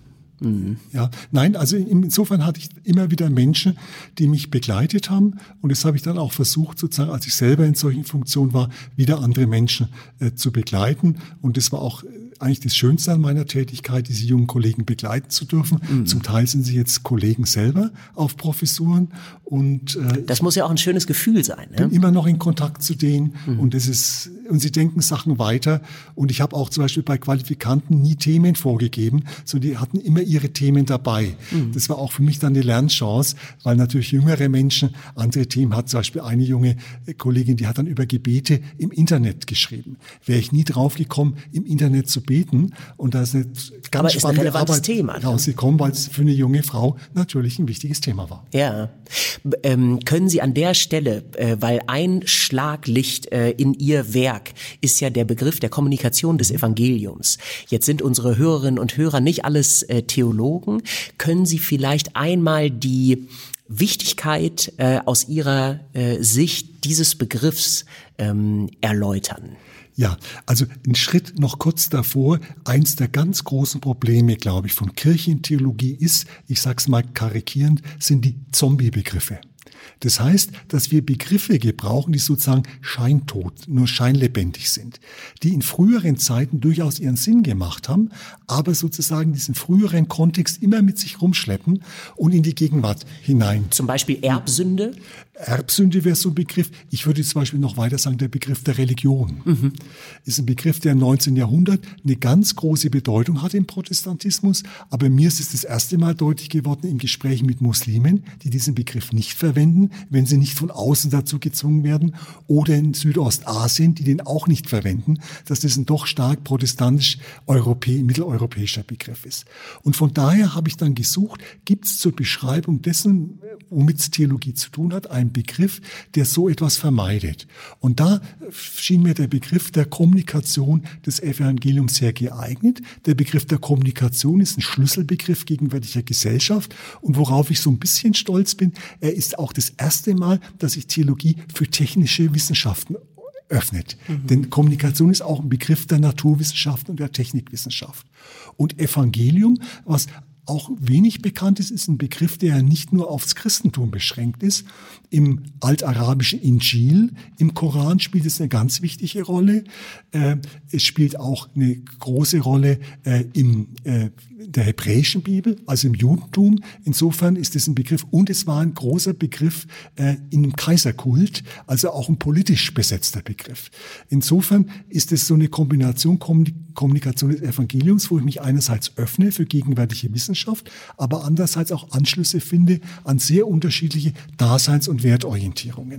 A: Mhm. Ja, nein, also insofern hatte ich immer wieder Menschen, die mich begleitet haben. Und das habe ich dann auch versucht, sozusagen, als ich selber in solchen Funktionen war, wieder andere Menschen äh, zu begleiten. Und das war auch eigentlich das Schönste an meiner Tätigkeit, diese jungen Kollegen begleiten zu dürfen. Mhm. Zum Teil sind sie jetzt Kollegen selber auf Professuren und
C: äh, das muss ja auch ein schönes Gefühl sein.
A: Ne? Bin immer noch in Kontakt zu denen mhm. und das ist und sie denken Sachen weiter. Und ich habe auch zum Beispiel bei Qualifikanten nie Themen vorgegeben, sondern die hatten immer ihre Themen dabei. Mhm. Das war auch für mich dann eine Lernchance, weil natürlich jüngere Menschen andere Themen hat. Zum Beispiel eine junge Kollegin, die hat dann über Gebete im Internet geschrieben. Wäre ich nie drauf gekommen, im Internet zu beten beten. Und da ist eine ganz
C: Aber ist ein
A: spannende
C: relevantes
A: Arbeit
C: Thema, ne?
A: rausgekommen, weil es für eine junge Frau natürlich ein wichtiges Thema war.
C: Ja. Ähm, können Sie an der Stelle, äh, weil ein Schlaglicht äh, in Ihr Werk ist ja der Begriff der Kommunikation des Evangeliums. Jetzt sind unsere Hörerinnen und Hörer nicht alles äh, Theologen. Können Sie vielleicht einmal die Wichtigkeit äh, aus Ihrer äh, Sicht dieses Begriffs ähm, erläutern?
A: Ja, also ein Schritt noch kurz davor. Eins der ganz großen Probleme, glaube ich, von Kirchentheologie ist, ich sag's mal karikierend, sind die Zombie-Begriffe. Das heißt, dass wir Begriffe gebrauchen, die sozusagen scheintot, nur scheinlebendig sind, die in früheren Zeiten durchaus ihren Sinn gemacht haben, aber sozusagen diesen früheren Kontext immer mit sich rumschleppen und in die Gegenwart hinein
C: Zum Beispiel Erbsünde?
A: Erbsünde wäre so ein Begriff. Ich würde zum Beispiel noch weiter sagen, der Begriff der Religion. Ist ein Begriff, der im 19. Jahrhundert eine ganz große Bedeutung hat im Protestantismus. Aber mir ist es das erste Mal deutlich geworden im Gespräch mit Muslimen, die diesen Begriff nicht verwenden, wenn sie nicht von außen dazu gezwungen werden. Oder in Südostasien, die den auch nicht verwenden, dass das ein doch stark protestantisch europä mitteleuropäischer Begriff ist. Und von daher habe ich dann gesucht, gibt es zur Beschreibung dessen, womit es Theologie zu tun hat, einen Begriff, der so etwas vermeidet. Und da schien mir der Begriff der Kommunikation des Evangeliums sehr geeignet. Der Begriff der Kommunikation ist ein Schlüsselbegriff gegenwärtiger Gesellschaft und worauf ich so ein bisschen stolz bin, er ist auch das erste Mal, dass sich Theologie für technische Wissenschaften öffnet. Denn Kommunikation ist auch ein Begriff der Naturwissenschaft und der Technikwissenschaft. Und Evangelium, was auch wenig bekannt ist, ist ein Begriff, der nicht nur aufs Christentum beschränkt ist. Im altarabischen Injil, im Koran spielt es eine ganz wichtige Rolle. Äh, es spielt auch eine große Rolle äh, im äh, der hebräischen Bibel, also im Judentum. Insofern ist es ein Begriff und es war ein großer Begriff äh, im Kaiserkult, also auch ein politisch besetzter Begriff. Insofern ist es so eine Kombination Kommunik Kommunikation des Evangeliums, wo ich mich einerseits öffne für gegenwärtige Wissenschaft, aber andererseits auch Anschlüsse finde an sehr unterschiedliche Daseins- und Wertorientierungen.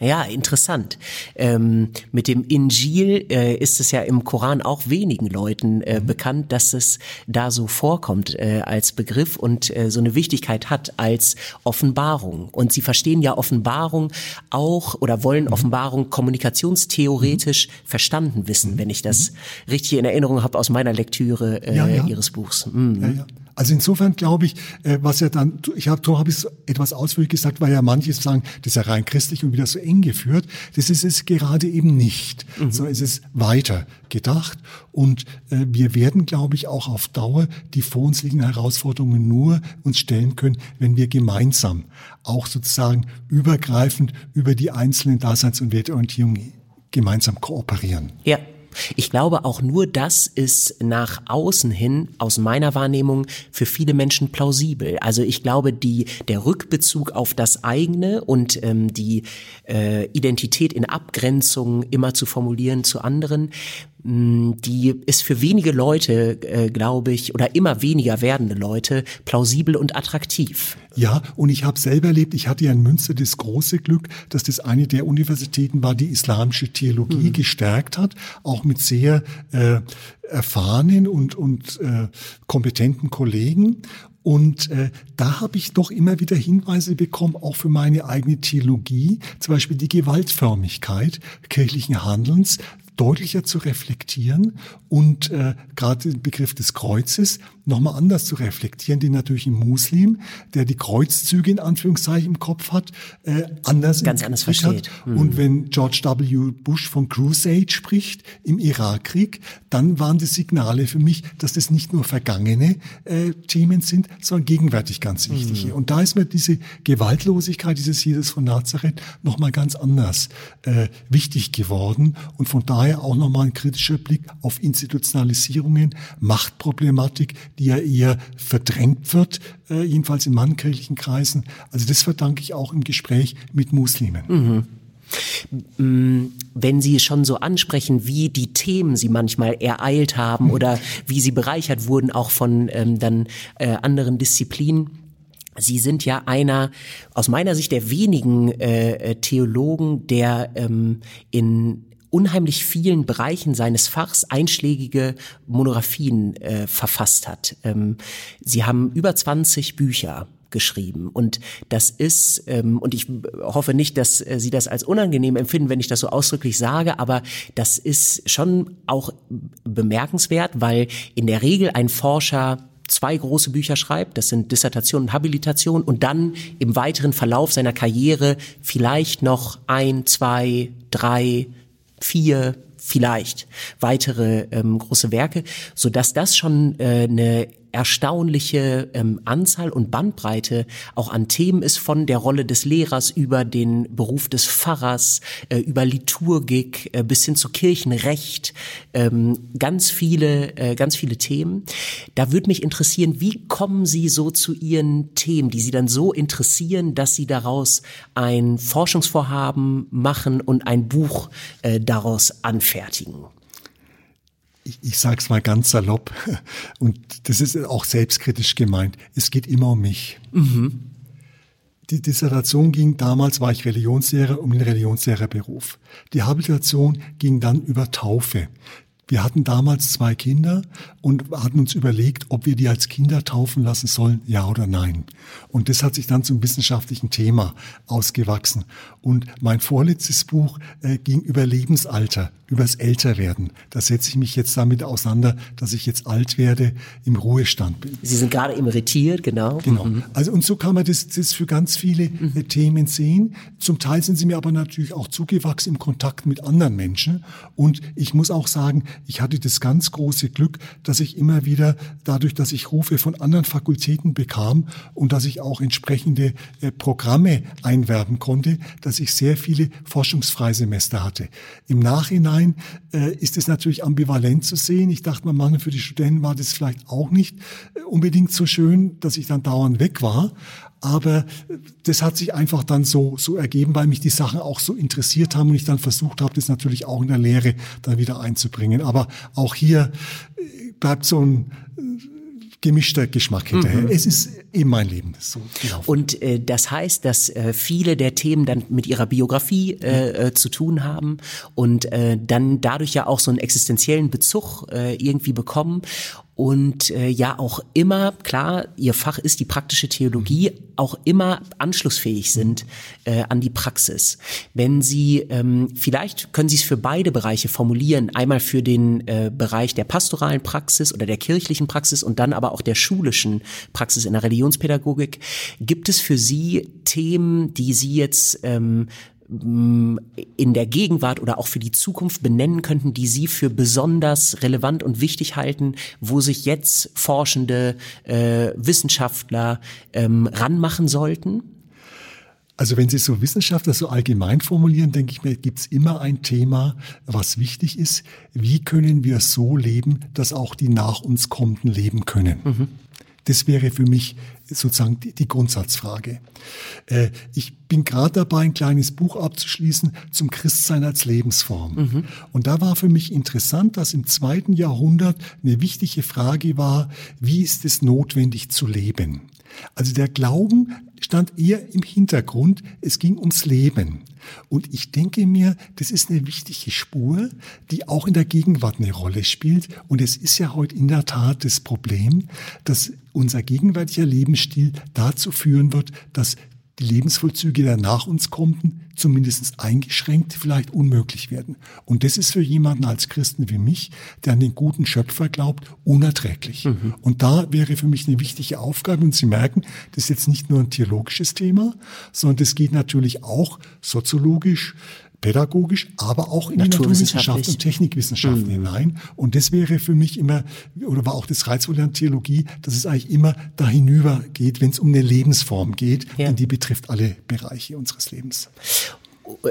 C: Ja, interessant. Ähm, mit dem Injil äh, ist es ja im Koran auch wenigen Leuten äh, bekannt, dass es da so vorkommt äh, als Begriff und äh, so eine Wichtigkeit hat als Offenbarung. Und sie verstehen ja Offenbarung auch oder wollen Offenbarung kommunikationstheoretisch verstanden wissen, wenn ich das richtig in Erinnerung habe aus meiner Lektüre äh,
A: Ja, ja.
C: ihres Buchs. Mhm.
A: Ja. Also insofern glaube ich, äh, was ja dann, ich habe, darum habe ich es etwas ausführlich gesagt, weil ja manche sagen, das ist ja rein christlich und wieder so eng geführt. Das ist es gerade eben nicht, sondern es ist weiter gedacht und äh, wir werden, glaube ich, auch auf Dauer die vor uns liegenden Herausforderungen nur uns stellen können, wenn wir gemeinsam auch sozusagen übergreifend über die einzelnen Daseins- und Wertorientierungen gemeinsam kooperieren.
C: Ja. Ich glaube, auch nur das ist nach außen hin, aus meiner Wahrnehmung, für viele Menschen plausibel. Also ich glaube, die, der Rückbezug auf das eigene und ähm, die äh, Identität in Abgrenzung immer zu formulieren zu anderen, die ist für wenige Leute, äh, glaube ich, oder immer weniger werdende Leute plausibel und attraktiv.
A: Ja, und ich habe selber erlebt, ich hatte ja in Münster das große Glück, dass das eine der Universitäten war, die islamische Theologie gestärkt hat, auch mit sehr äh, erfahrenen und, und äh, kompetenten Kollegen. Und äh, da habe ich doch immer wieder Hinweise bekommen, auch für meine eigene Theologie, zum Beispiel die Gewaltförmigkeit kirchlichen Handelns, deutlicher zu reflektieren und äh, gerade den Begriff des Kreuzes nochmal anders zu reflektieren, den natürlich ein Muslim, der die Kreuzzüge in Anführungszeichen im Kopf hat, äh, anders
C: Ganz anders versteht.
A: Hat. Und wenn George W. Bush von Crusade spricht im Irakkrieg, dann waren die Signale für mich, dass das nicht nur vergangene äh, Themen sind, sondern gegenwärtig ganz wichtige. Und da ist mir diese Gewaltlosigkeit dieses Jesus von Nazareth nochmal ganz anders äh, wichtig geworden und von daher auch nochmal ein kritischer Blick auf Institutionalisierungen, Machtproblematik, die ja eher verdrängt wird, äh, jedenfalls in mannkirchlichen Kreisen. Also das verdanke ich auch im Gespräch mit Muslimen.
C: wenn Sie schon so ansprechen, wie die Themen Sie manchmal ereilt haben oder wie Sie bereichert wurden auch von ähm, dann äh, anderen Disziplinen. Sie sind ja einer aus meiner Sicht der wenigen äh, äh, Theologen, der ähm, in unheimlich vielen Bereichen seines Fachs einschlägige Monographien äh, verfasst hat. Ähm, sie haben über 20 Bücher geschrieben. Und das ist, ähm, und ich hoffe nicht, dass äh, Sie das als unangenehm empfinden, wenn ich das so ausdrücklich sage, aber das ist schon auch bemerkenswert, weil in der Regel ein Forscher zwei große Bücher schreibt, das sind Dissertation und Habilitation, und dann im weiteren Verlauf seiner Karriere vielleicht noch ein, zwei, drei, vier, vielleicht weitere ähm, große Werke, so dass das schon äh, eine erstaunliche ähm, Anzahl und Bandbreite auch an Themen ist von der Rolle des Lehrers über den Beruf des Pfarrers, äh, über Liturgik äh, bis hin zu Kirchenrecht, ähm, ganz viele, äh, ganz viele Themen. Da würde mich interessieren, wie kommen Sie so zu Ihren Themen, die Sie dann so interessieren, dass Sie daraus ein Forschungsvorhaben machen und ein Buch äh, daraus anfertigen?
A: Ich, ich sage es mal ganz salopp, *laughs* und das ist auch selbstkritisch gemeint, es geht immer um mich. Mhm. Die Dissertation ging, damals war ich Religionslehrer, um den Religionslehrerberuf. Die Habilitation ging dann über Taufe. Wir hatten damals zwei Kinder und hatten uns überlegt, ob wir die als Kinder taufen lassen sollen, ja oder nein. Und das hat sich dann zum wissenschaftlichen Thema ausgewachsen. Und mein vorletztes Buch äh, ging über Lebensalter, übers Älterwerden. Da setze ich mich jetzt damit auseinander, dass ich jetzt alt werde, im Ruhestand bin.
C: Sie sind gerade emeritiert, genau.
A: Genau. Mhm. Also und so kann man das, das für ganz viele mhm. äh, Themen sehen. Zum Teil sind sie mir aber natürlich auch zugewachsen im Kontakt mit anderen Menschen. Und ich muss auch sagen, ich hatte das ganz große Glück, dass ich immer wieder dadurch, dass ich Rufe von anderen Fakultäten bekam und dass ich auch entsprechende äh, Programme einwerben konnte, dass ich sehr viele Forschungsfreisemester hatte. Im Nachhinein äh, ist es natürlich ambivalent zu sehen. Ich dachte, man für die Studenten war das vielleicht auch nicht äh, unbedingt so schön, dass ich dann dauernd weg war. Aber das hat sich einfach dann so, so ergeben, weil mich die Sachen auch so interessiert haben und ich dann versucht habe, das natürlich auch in der Lehre dann wieder einzubringen. Aber auch hier äh, bleibt so ein äh, gemischter Geschmack hinterher. Mhm. Es ist eben mein Leben. So
C: gelaufen. Und äh, das heißt, dass äh, viele der Themen dann mit ihrer Biografie äh, äh, zu tun haben und dann dadurch ja auch so einen existenziellen Bezug irgendwie bekommen und äh, ja auch immer, klar, ihr Fach ist die praktische Theologie, auch immer anschlussfähig sind äh, an die Praxis. Wenn Sie, ähm, vielleicht können Sie es für beide Bereiche formulieren, einmal für den äh, Bereich der pastoralen Praxis oder der kirchlichen Praxis und dann aber auch der schulischen Praxis in der Religionspädagogik. Gibt es für Sie Themen, die Sie jetzt ähm, in der Gegenwart oder auch für die Zukunft benennen könnten, die Sie für besonders relevant und wichtig halten, wo sich jetzt forschende äh, Wissenschaftler ähm, ranmachen sollten?
A: Also wenn Sie so Wissenschaftler so allgemein formulieren, denke ich mir, gibt es immer ein Thema, was wichtig ist. Wie können wir so leben, dass auch die nach uns kommenden leben können? Mhm. Das wäre für mich sozusagen die, die Grundsatzfrage. Äh, ich bin gerade dabei, ein kleines Buch abzuschließen zum Christsein als Lebensform. Mhm. Und da war für mich interessant, dass im zweiten Jahrhundert eine wichtige Frage war, wie ist es notwendig zu leben? Also der Glauben stand eher im Hintergrund, es ging ums Leben. Und ich denke mir, das ist eine wichtige Spur, die auch in der Gegenwart eine Rolle spielt. Und es ist ja heute in der Tat das Problem, dass unser gegenwärtiger Lebensstil dazu führen wird, dass die Lebensvollzüge der nach uns kommenden zumindest eingeschränkt vielleicht unmöglich werden. Und das ist für jemanden als Christen wie mich, der an den guten Schöpfer glaubt, unerträglich. Mhm. Und da wäre für mich eine wichtige Aufgabe. Und Sie merken, das ist jetzt nicht nur ein theologisches Thema, sondern das geht natürlich auch soziologisch, pädagogisch, aber auch in die Naturwissenschaft und Technikwissenschaften mhm. hinein. Und das wäre für mich immer, oder war auch das Reizvolle an Theologie, dass es eigentlich immer da hinüber geht, wenn es um eine Lebensform geht, ja. und die betrifft alle Bereiche unseres Lebens.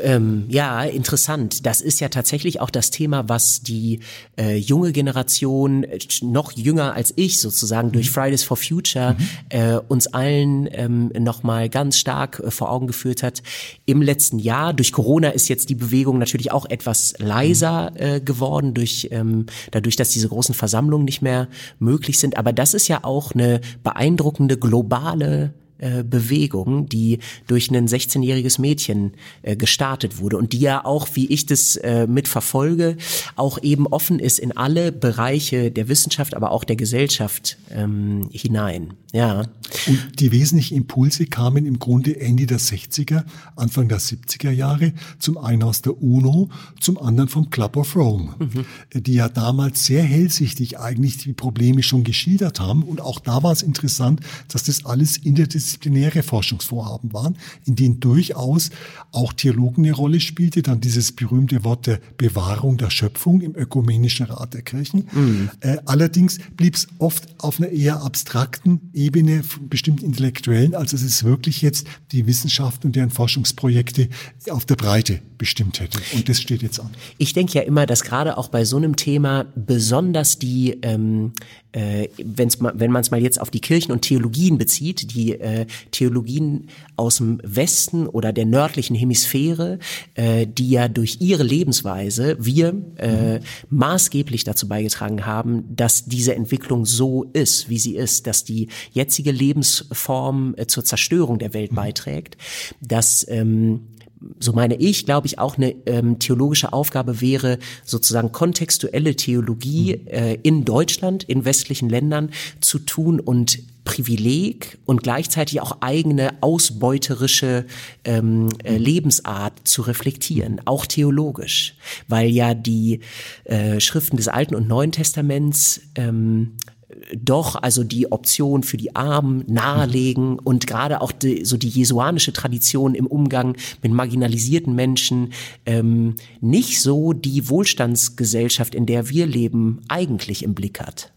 C: Ähm, ja, interessant. Das ist ja tatsächlich auch das Thema, was die äh, junge Generation, äh, noch jünger als ich sozusagen, mhm. durch Fridays for Future mhm. äh, uns allen ähm, nochmal ganz stark äh, vor Augen geführt hat. Im letzten Jahr, durch Corona ist jetzt die Bewegung natürlich auch etwas leiser mhm. äh, geworden, durch, ähm, dadurch, dass diese großen Versammlungen nicht mehr möglich sind. Aber das ist ja auch eine beeindruckende globale äh, Bewegung, die durch ein 16-jähriges Mädchen äh, gestartet wurde und die ja auch, wie ich das äh, mitverfolge, auch eben offen ist in alle Bereiche der Wissenschaft, aber auch der Gesellschaft ähm, hinein. Ja.
A: Und die wesentlichen Impulse kamen im Grunde Ende der 60er, Anfang der 70er Jahre, zum einen aus der UNO, zum anderen vom Club of Rome, mhm. die ja damals sehr hellsichtig eigentlich die Probleme schon geschildert haben. Und auch da war es interessant, dass das alles interdisziplinäre Forschungsvorhaben waren, in denen durchaus auch Theologen eine Rolle spielte. Dann dieses berühmte Wort der Bewahrung der Schöpfung im Ökumenischen Rat der Kirchen. Mhm. Äh, allerdings blieb es oft auf einer eher abstrakten Ebene von bestimmten Intellektuellen, als es ist wirklich jetzt die Wissenschaft und deren Forschungsprojekte auf der Breite bestimmt hätte. Und das steht jetzt an.
C: Ich denke ja immer, dass gerade auch bei so einem Thema besonders die, ähm, äh, wenn's mal, wenn man es mal jetzt auf die Kirchen und Theologien bezieht, die äh, Theologien aus dem Westen oder der nördlichen Hemisphäre, äh, die ja durch ihre Lebensweise wir äh, maßgeblich dazu beigetragen haben, dass diese Entwicklung so ist, wie sie ist, dass die jetzige Lebensform äh, zur Zerstörung der Welt beiträgt, dass ähm, so meine ich, glaube ich, auch eine ähm, theologische Aufgabe wäre, sozusagen kontextuelle Theologie mhm. äh, in Deutschland, in westlichen Ländern zu tun und Privileg und gleichzeitig auch eigene ausbeuterische ähm, äh, Lebensart zu reflektieren, auch theologisch, weil ja die äh, Schriften des Alten und Neuen Testaments ähm, doch also die Option für die Armen nahelegen und gerade auch die, so die jesuanische Tradition im Umgang mit marginalisierten Menschen ähm, nicht so die Wohlstandsgesellschaft, in der wir leben, eigentlich im Blick hat.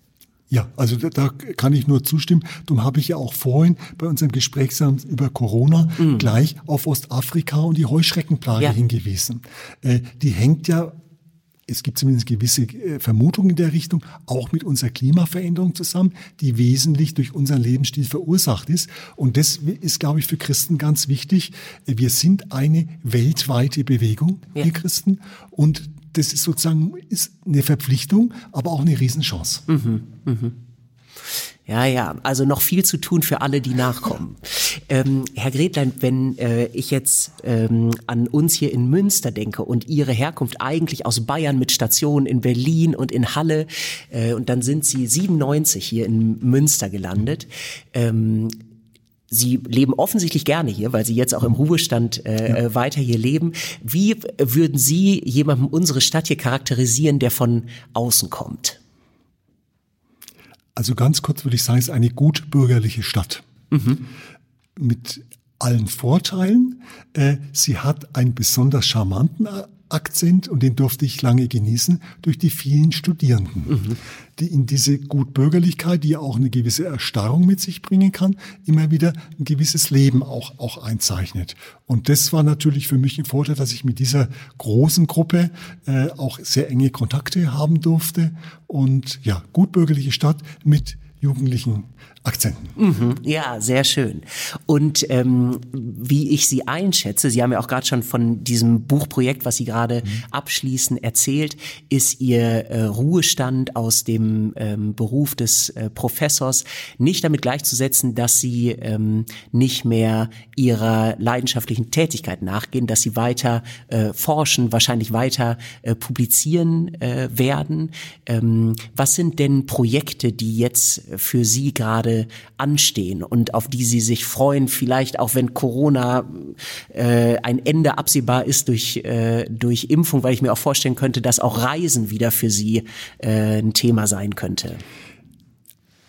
A: Ja, also da, da kann ich nur zustimmen. Darum habe ich ja auch vorhin bei unserem Gespräch über Corona mm. gleich auf Ostafrika und die Heuschreckenplage ja. hingewiesen. Äh, die hängt ja es gibt zumindest gewisse äh, Vermutungen in der Richtung, auch mit unserer Klimaveränderung zusammen, die wesentlich durch unseren Lebensstil verursacht ist. Und das ist, glaube ich, für Christen ganz wichtig. Wir sind eine weltweite Bewegung, ja. wir Christen. Und das ist sozusagen ist eine Verpflichtung, aber auch eine Riesenchance. Mhm, mhm.
C: Ja, ja, also noch viel zu tun für alle, die nachkommen. *laughs* Ähm, Herr Gretlein, wenn äh, ich jetzt ähm, an uns hier in Münster denke und Ihre Herkunft eigentlich aus Bayern mit Stationen in Berlin und in Halle äh, und dann sind Sie 97 hier in Münster gelandet. Ähm, Sie leben offensichtlich gerne hier, weil Sie jetzt auch im Ruhestand äh, ja. Äh, weiter hier leben. Wie würden Sie jemandem unsere Stadt hier charakterisieren, der von außen kommt?
A: Also ganz kurz würde ich sagen, es ist eine gut bürgerliche Stadt. Mhm. Mit allen Vorteilen. Äh, sie hat einen besonders charmanten Akzent und den durfte ich lange genießen durch die vielen Studierenden, mhm. die in diese Gutbürgerlichkeit, die ja auch eine gewisse Erstarrung mit sich bringen kann, immer wieder ein gewisses Leben auch, auch einzeichnet. Und das war natürlich für mich ein Vorteil, dass ich mit dieser großen Gruppe äh, auch sehr enge Kontakte haben durfte und ja, gutbürgerliche Stadt mit jugendlichen Akzenten.
C: Mhm, ja, sehr schön. Und ähm, wie ich Sie einschätze, Sie haben ja auch gerade schon von diesem Buchprojekt, was Sie gerade mhm. abschließen, erzählt, ist Ihr äh, Ruhestand aus dem ähm, Beruf des äh, Professors nicht damit gleichzusetzen, dass Sie ähm, nicht mehr Ihrer leidenschaftlichen Tätigkeit nachgehen, dass Sie weiter äh, forschen, wahrscheinlich weiter äh, publizieren äh, werden. Ähm, was sind denn Projekte, die jetzt für Sie gerade anstehen und auf die sie sich freuen, vielleicht auch wenn Corona äh, ein Ende absehbar ist durch, äh, durch Impfung, weil ich mir auch vorstellen könnte, dass auch Reisen wieder für sie äh, ein Thema sein könnte.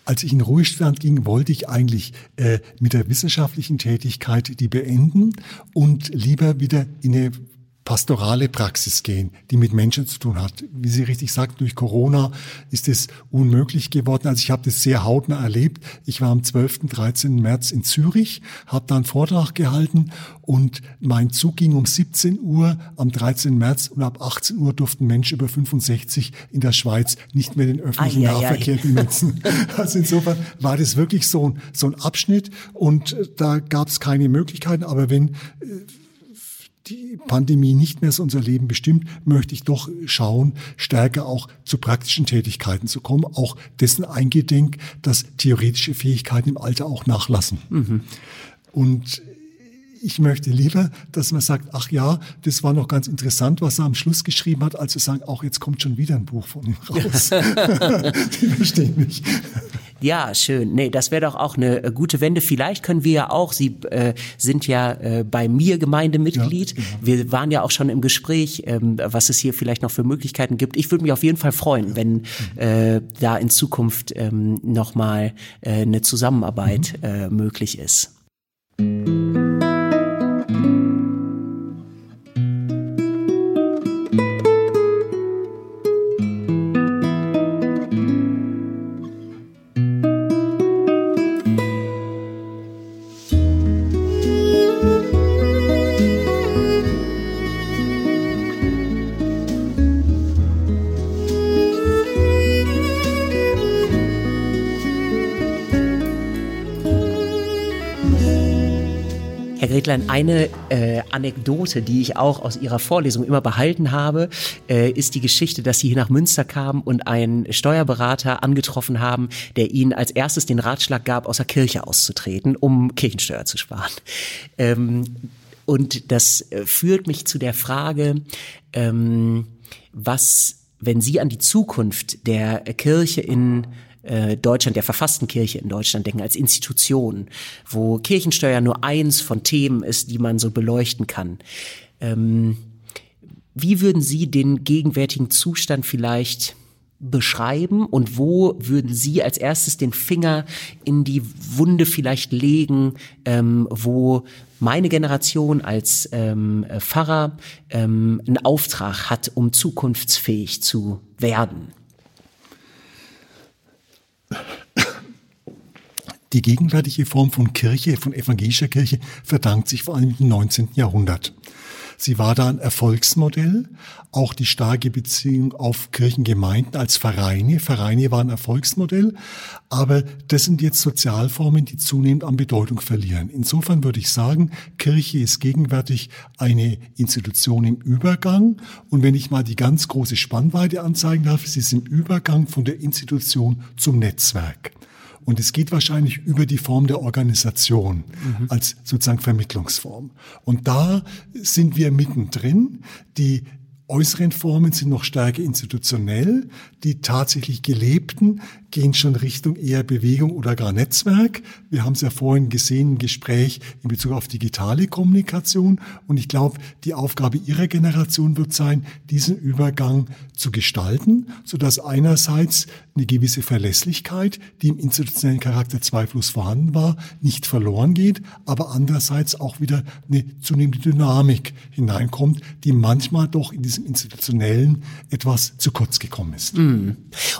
A: Als ich in Ruhestand ging, wollte ich eigentlich äh, mit der wissenschaftlichen Tätigkeit die beenden und lieber wieder in eine pastorale Praxis gehen, die mit Menschen zu tun hat. Wie Sie richtig sagten, durch Corona ist es unmöglich geworden. Also ich habe das sehr hautnah erlebt. Ich war am 12. 13. März in Zürich, habe da einen Vortrag gehalten und mein Zug ging um 17 Uhr am 13. März und ab 18 Uhr durften Menschen über 65 in der Schweiz nicht mehr den öffentlichen ai, Nahverkehr ai, ai. benutzen. *laughs* Also insofern war das wirklich so ein, so ein Abschnitt und da gab es keine Möglichkeiten. Aber wenn äh, die Pandemie nicht mehr so unser Leben bestimmt, möchte ich doch schauen, stärker auch zu praktischen Tätigkeiten zu kommen, auch dessen eingedenk, dass theoretische Fähigkeiten im Alter auch nachlassen. Mhm. Und ich möchte lieber, dass man sagt, ach ja, das war noch ganz interessant, was er am Schluss geschrieben hat, als zu sagen, auch jetzt kommt schon wieder ein Buch von ihm raus. *laughs* *laughs* Die verstehen mich.
C: Ja, schön. Nee, das wäre doch auch eine äh, gute Wende. Vielleicht können wir ja auch, Sie äh, sind ja äh, bei mir Gemeindemitglied. Ja, genau. Wir waren ja auch schon im Gespräch, ähm, was es hier vielleicht noch für Möglichkeiten gibt. Ich würde mich auf jeden Fall freuen, wenn äh, da in Zukunft ähm, nochmal äh, eine Zusammenarbeit mhm. äh, möglich ist. Gretlein, eine äh, Anekdote, die ich auch aus Ihrer Vorlesung immer behalten habe, äh, ist die Geschichte, dass Sie hier nach Münster kamen und einen Steuerberater angetroffen haben, der Ihnen als erstes den Ratschlag gab, aus der Kirche auszutreten, um Kirchensteuer zu sparen. Ähm, und das äh, führt mich zu der Frage, ähm, was, wenn Sie an die Zukunft der Kirche in äh, Deutschland, der verfassten Kirche in Deutschland denken, als Institution, wo Kirchensteuer nur eins von Themen ist, die man so beleuchten kann. Ähm, wie würden Sie den gegenwärtigen Zustand vielleicht beschreiben und wo würden Sie als erstes den Finger in die Wunde vielleicht legen, ähm, wo meine Generation als ähm, Pfarrer ähm, einen Auftrag hat, um zukunftsfähig zu werden?
A: Die gegenwärtige Form von Kirche, von evangelischer Kirche, verdankt sich vor allem im 19. Jahrhundert. Sie war da ein Erfolgsmodell, auch die starke Beziehung auf Kirchengemeinden als Vereine. Vereine waren Erfolgsmodell, aber das sind jetzt Sozialformen, die zunehmend an Bedeutung verlieren. Insofern würde ich sagen, Kirche ist gegenwärtig eine Institution im Übergang und wenn ich mal die ganz große Spannweite anzeigen darf, sie ist im Übergang von der Institution zum Netzwerk. Und es geht wahrscheinlich über die Form der Organisation mhm. als sozusagen Vermittlungsform. Und da sind wir mittendrin. Die äußeren Formen sind noch stärker institutionell. Die tatsächlich gelebten gehen schon Richtung eher Bewegung oder gar Netzwerk. Wir haben es ja vorhin gesehen im Gespräch in Bezug auf digitale Kommunikation. Und ich glaube, die Aufgabe Ihrer Generation wird sein, diesen Übergang zu gestalten, sodass einerseits eine gewisse Verlässlichkeit, die im institutionellen Charakter zweifellos vorhanden war, nicht verloren geht, aber andererseits auch wieder eine zunehmende Dynamik hineinkommt, die manchmal doch in diesem institutionellen etwas zu kurz gekommen ist. Mm.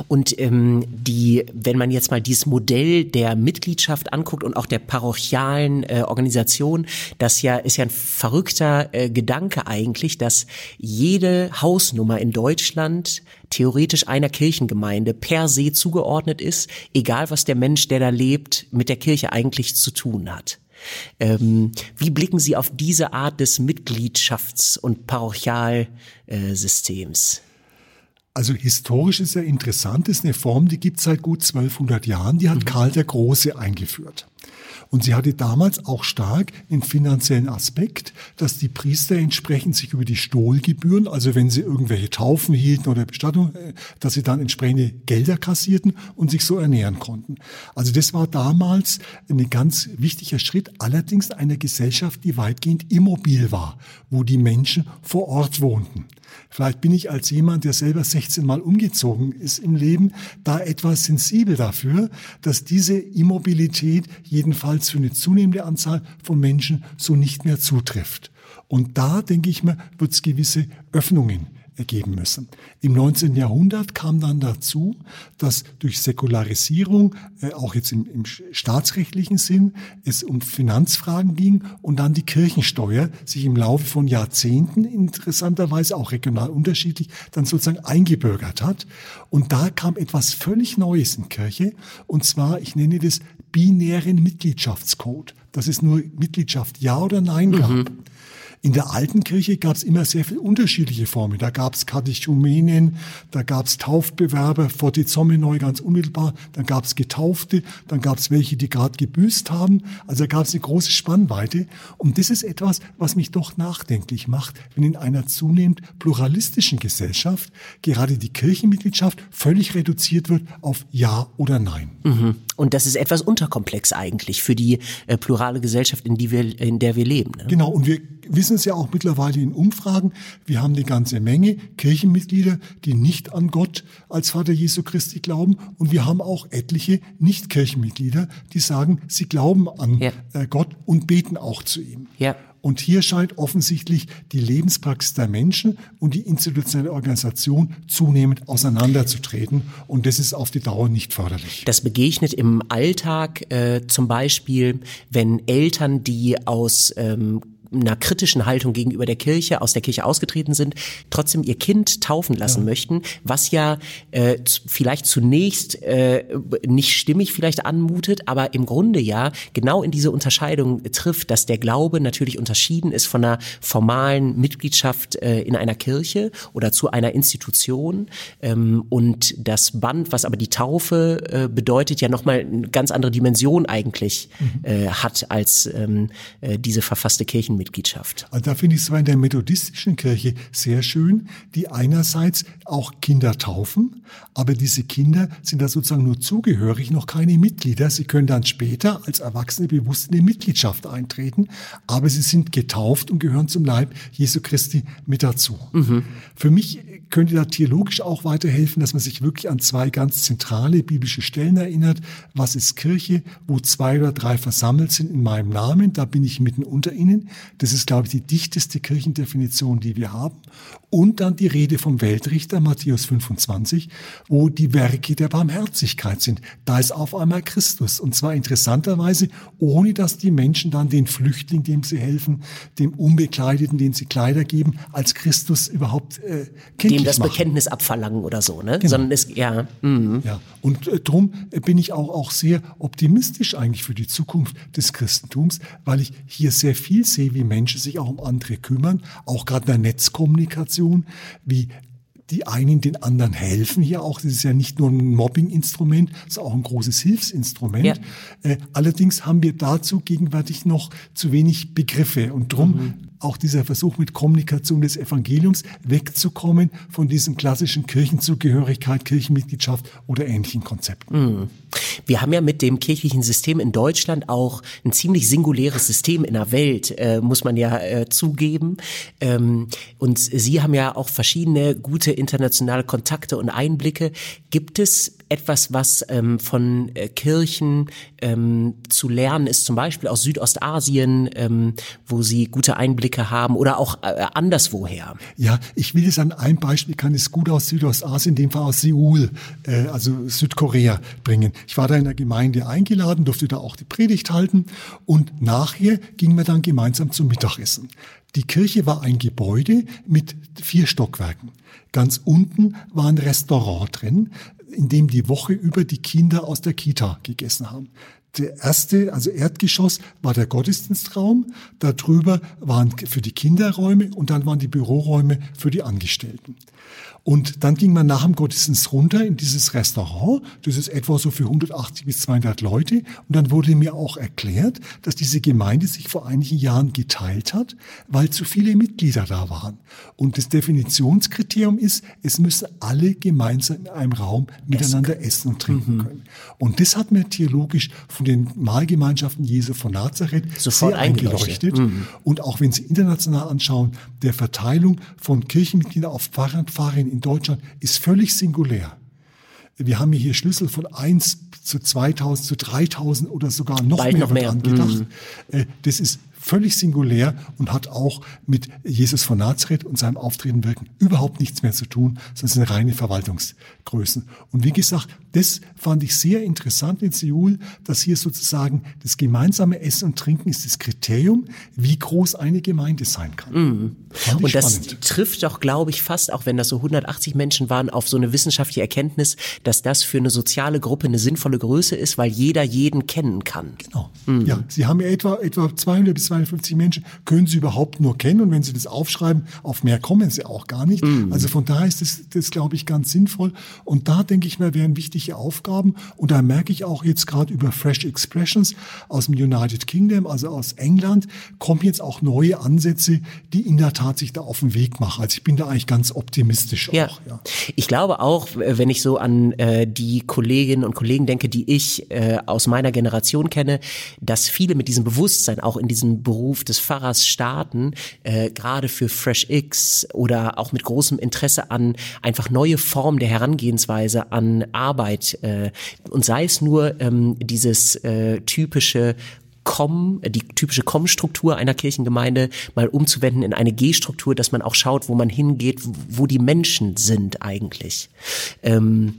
C: Und ähm, die die, wenn man jetzt mal dieses Modell der Mitgliedschaft anguckt und auch der parochialen äh, Organisation, das ja ist ja ein verrückter äh, Gedanke eigentlich, dass jede Hausnummer in Deutschland theoretisch einer Kirchengemeinde per se zugeordnet ist, egal was der Mensch, der da lebt, mit der Kirche eigentlich zu tun hat. Ähm, wie blicken Sie auf diese Art des Mitgliedschafts- und Parochialsystems?
A: Also historisch ist ja interessant, ist eine Form, die gibt es seit gut 1200 Jahren, die hat mhm. Karl der Große eingeführt. Und sie hatte damals auch stark den finanziellen Aspekt, dass die Priester entsprechend sich über die Stohlgebühren, also wenn sie irgendwelche Taufen hielten oder Bestattung, äh, dass sie dann entsprechende Gelder kassierten und sich so ernähren konnten. Also das war damals ein ganz wichtiger Schritt, allerdings einer Gesellschaft, die weitgehend immobil war, wo die Menschen vor Ort wohnten. Vielleicht bin ich als jemand, der selber 16 Mal umgezogen ist im Leben, da etwas sensibel dafür, dass diese Immobilität jedenfalls für eine zunehmende Anzahl von Menschen so nicht mehr zutrifft. Und da, denke ich mir, wird es gewisse Öffnungen ergeben müssen. Im 19. Jahrhundert kam dann dazu, dass durch Säkularisierung, äh, auch jetzt im, im, staatsrechtlichen Sinn, es um Finanzfragen ging und dann die Kirchensteuer sich im Laufe von Jahrzehnten interessanterweise auch regional unterschiedlich dann sozusagen eingebürgert hat. Und da kam etwas völlig Neues in Kirche, und zwar, ich nenne das binären Mitgliedschaftscode, dass es nur Mitgliedschaft Ja oder Nein gab. Mhm. In der alten Kirche gab es immer sehr viele unterschiedliche Formen. Da gab es Katechumenen, da gab es Taufbewerber, Fortizomenoi ganz unmittelbar, dann gab es Getaufte, dann gab es welche, die gerade gebüßt haben. Also da gab es eine große Spannweite. Und das ist etwas, was mich doch nachdenklich macht, wenn in einer zunehmend pluralistischen Gesellschaft gerade die Kirchenmitgliedschaft völlig reduziert wird auf Ja oder Nein.
C: Mhm. Und das ist etwas unterkomplex eigentlich für die äh, plurale Gesellschaft, in, die wir, in der wir leben. Ne?
A: Genau, und wir wissen es ja auch mittlerweile in Umfragen. Wir haben eine ganze Menge Kirchenmitglieder, die nicht an Gott als Vater Jesu Christi glauben. Und wir haben auch etliche Nicht-Kirchenmitglieder, die sagen, sie glauben an ja. Äh, Gott und beten auch zu ihm. Ja. Und hier scheint offensichtlich die Lebenspraxis der Menschen und die institutionelle Organisation zunehmend auseinanderzutreten. Und das ist auf die Dauer nicht förderlich.
C: Das begegnet im Alltag äh, zum Beispiel, wenn Eltern, die aus ähm, einer kritischen Haltung gegenüber der Kirche, aus der Kirche ausgetreten sind, trotzdem ihr Kind taufen lassen ja. möchten, was ja äh, vielleicht zunächst äh, nicht stimmig vielleicht anmutet, aber im Grunde ja genau in diese Unterscheidung trifft, dass der Glaube natürlich unterschieden ist von einer formalen Mitgliedschaft äh, in einer Kirche oder zu einer Institution ähm, und das Band, was aber die Taufe äh, bedeutet, ja nochmal eine ganz andere Dimension eigentlich mhm. äh, hat als ähm, äh, diese verfasste Kirchen Mitgliedschaft.
A: Also da finde ich es zwar in der methodistischen Kirche sehr schön, die einerseits auch Kinder taufen, aber diese Kinder sind da sozusagen nur zugehörig, noch keine Mitglieder. Sie können dann später als Erwachsene bewusst in die Mitgliedschaft eintreten, aber sie sind getauft und gehören zum Leib Jesu Christi mit dazu. Mhm. Für mich könnte da theologisch auch weiterhelfen, dass man sich wirklich an zwei ganz zentrale biblische Stellen erinnert. Was ist Kirche? Wo zwei oder drei versammelt sind in meinem Namen, da bin ich mitten unter ihnen. Das ist, glaube ich, die dichteste Kirchendefinition, die wir haben. Und dann die Rede vom Weltrichter, Matthäus 25, wo die Werke der Barmherzigkeit sind. Da ist auf einmal Christus. Und zwar interessanterweise, ohne dass die Menschen dann den Flüchtling, dem sie helfen, dem Unbekleideten, den sie Kleider geben, als Christus überhaupt äh,
C: Dem das machen. Bekenntnis abverlangen oder so, ne? Genau. Sondern es, ja.
A: Mhm. ja. Und äh, drum bin ich auch, auch sehr optimistisch eigentlich für die Zukunft des Christentums, weil ich hier sehr viel sehe, wie Menschen sich auch um andere kümmern, auch gerade in der Netzkommunikation, wie die einen den anderen helfen hier auch. Das ist ja nicht nur ein Mobbing-Instrument, es ist auch ein großes Hilfsinstrument. Ja. Äh, allerdings haben wir dazu gegenwärtig noch zu wenig Begriffe und drum mhm auch dieser Versuch mit Kommunikation des Evangeliums wegzukommen von diesem klassischen Kirchenzugehörigkeit, Kirchenmitgliedschaft oder ähnlichen Konzepten. Mhm.
C: Wir haben ja mit dem kirchlichen System in Deutschland auch ein ziemlich singuläres System in der Welt, äh, muss man ja äh, zugeben. Ähm, und Sie haben ja auch verschiedene gute internationale Kontakte und Einblicke. Gibt es etwas, was ähm, von äh, Kirchen ähm, zu lernen ist, zum Beispiel aus Südostasien, ähm, wo sie gute Einblicke haben oder auch äh, anderswoher?
A: Ja, ich will es an einem Beispiel, kann es gut aus Südostasien, in dem Fall aus Seoul, äh, also Südkorea, bringen. Ich war da in der Gemeinde eingeladen, durfte da auch die Predigt halten und nachher gingen wir dann gemeinsam zum Mittagessen. Die Kirche war ein Gebäude mit vier Stockwerken. Ganz unten war ein Restaurant drin in dem die Woche über die Kinder aus der Kita gegessen haben. Der erste, also Erdgeschoss, war der Gottesdienstraum. Darüber waren für die Kinderräume und dann waren die Büroräume für die Angestellten. Und dann ging man nach dem Gottesdienst runter in dieses Restaurant. Das ist etwa so für 180 bis 200 Leute. Und dann wurde mir auch erklärt, dass diese Gemeinde sich vor einigen Jahren geteilt hat, weil zu viele Mitglieder da waren. Und das Definitionskriterium ist, es müssen alle gemeinsam in einem Raum miteinander essen und trinken mhm. können. Und das hat mir theologisch von den Mahlgemeinschaften Jesu von Nazareth Sofort sehr eingeleuchtet. Mhm. Und auch wenn Sie international anschauen, der Verteilung von Kirchenmitgliedern auf Pfarrer und Pfarrerinnen in Deutschland ist völlig singulär. Wir haben hier Schlüssel von 1 zu 2000 zu 3000 oder sogar noch Bald mehr, noch mehr. angedacht. Mhm. Das ist völlig singulär und hat auch mit Jesus von Nazareth und seinem Auftreten wirken überhaupt nichts mehr zu tun, sondern sind reine Verwaltungsgrößen. Und wie gesagt, das fand ich sehr interessant in Seoul, dass hier sozusagen das gemeinsame Essen und Trinken ist das Kriterium, wie groß eine Gemeinde sein kann.
C: Mhm. Und das spannend. trifft doch, glaube ich, fast, auch wenn das so 180 Menschen waren, auf so eine wissenschaftliche Erkenntnis, dass das für eine soziale Gruppe eine sinnvolle Größe ist, weil jeder jeden kennen kann.
A: Genau. Mhm. Ja, Sie haben ja etwa, etwa 200 bis 200 250 Menschen können sie überhaupt nur kennen und wenn sie das aufschreiben, auf mehr kommen sie auch gar nicht. Mhm. Also von daher ist das, das glaube ich, ganz sinnvoll. Und da denke ich mir, wären wichtige Aufgaben. Und da merke ich auch jetzt gerade über Fresh Expressions aus dem United Kingdom, also aus England, kommen jetzt auch neue Ansätze, die in der Tat sich da auf den Weg machen. Also ich bin da eigentlich ganz optimistisch
C: ja.
A: auch.
C: Ja. Ich glaube auch, wenn ich so an äh, die Kolleginnen und Kollegen denke, die ich äh, aus meiner Generation kenne, dass viele mit diesem Bewusstsein auch in diesen Beruf des Pfarrers starten, äh, gerade für Fresh X oder auch mit großem Interesse an einfach neue Formen der Herangehensweise an Arbeit äh, und sei es nur ähm, dieses äh, typische Com, die typische Com-Struktur einer Kirchengemeinde mal umzuwenden in eine G-Struktur, dass man auch schaut, wo man hingeht, wo die Menschen sind eigentlich. Ähm,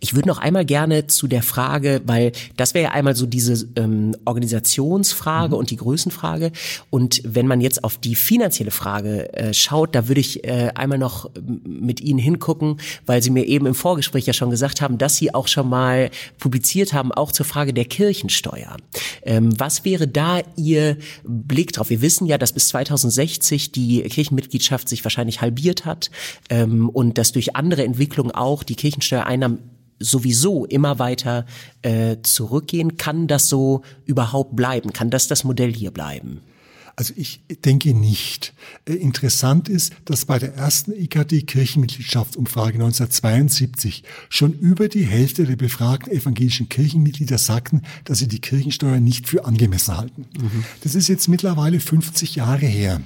C: ich würde noch einmal gerne zu der Frage, weil das wäre ja einmal so diese ähm, Organisationsfrage mhm. und die Größenfrage. Und wenn man jetzt auf die finanzielle Frage äh, schaut, da würde ich äh, einmal noch mit Ihnen hingucken, weil Sie mir eben im Vorgespräch ja schon gesagt haben, dass Sie auch schon mal publiziert haben, auch zur Frage der Kirchensteuer. Ähm, was wäre da Ihr Blick drauf? Wir wissen ja, dass bis 2060 die Kirchenmitgliedschaft sich wahrscheinlich halbiert hat ähm, und dass durch andere Entwicklungen auch die Kirchensteuereinnahmen sowieso immer weiter äh, zurückgehen. Kann das so überhaupt bleiben? Kann das das Modell hier bleiben?
A: Also ich denke nicht. Äh, interessant ist, dass bei der ersten IKD-Kirchenmitgliedschaftsumfrage 1972 schon über die Hälfte der befragten evangelischen Kirchenmitglieder sagten, dass sie die Kirchensteuer nicht für angemessen halten. Mhm. Das ist jetzt mittlerweile 50 Jahre her.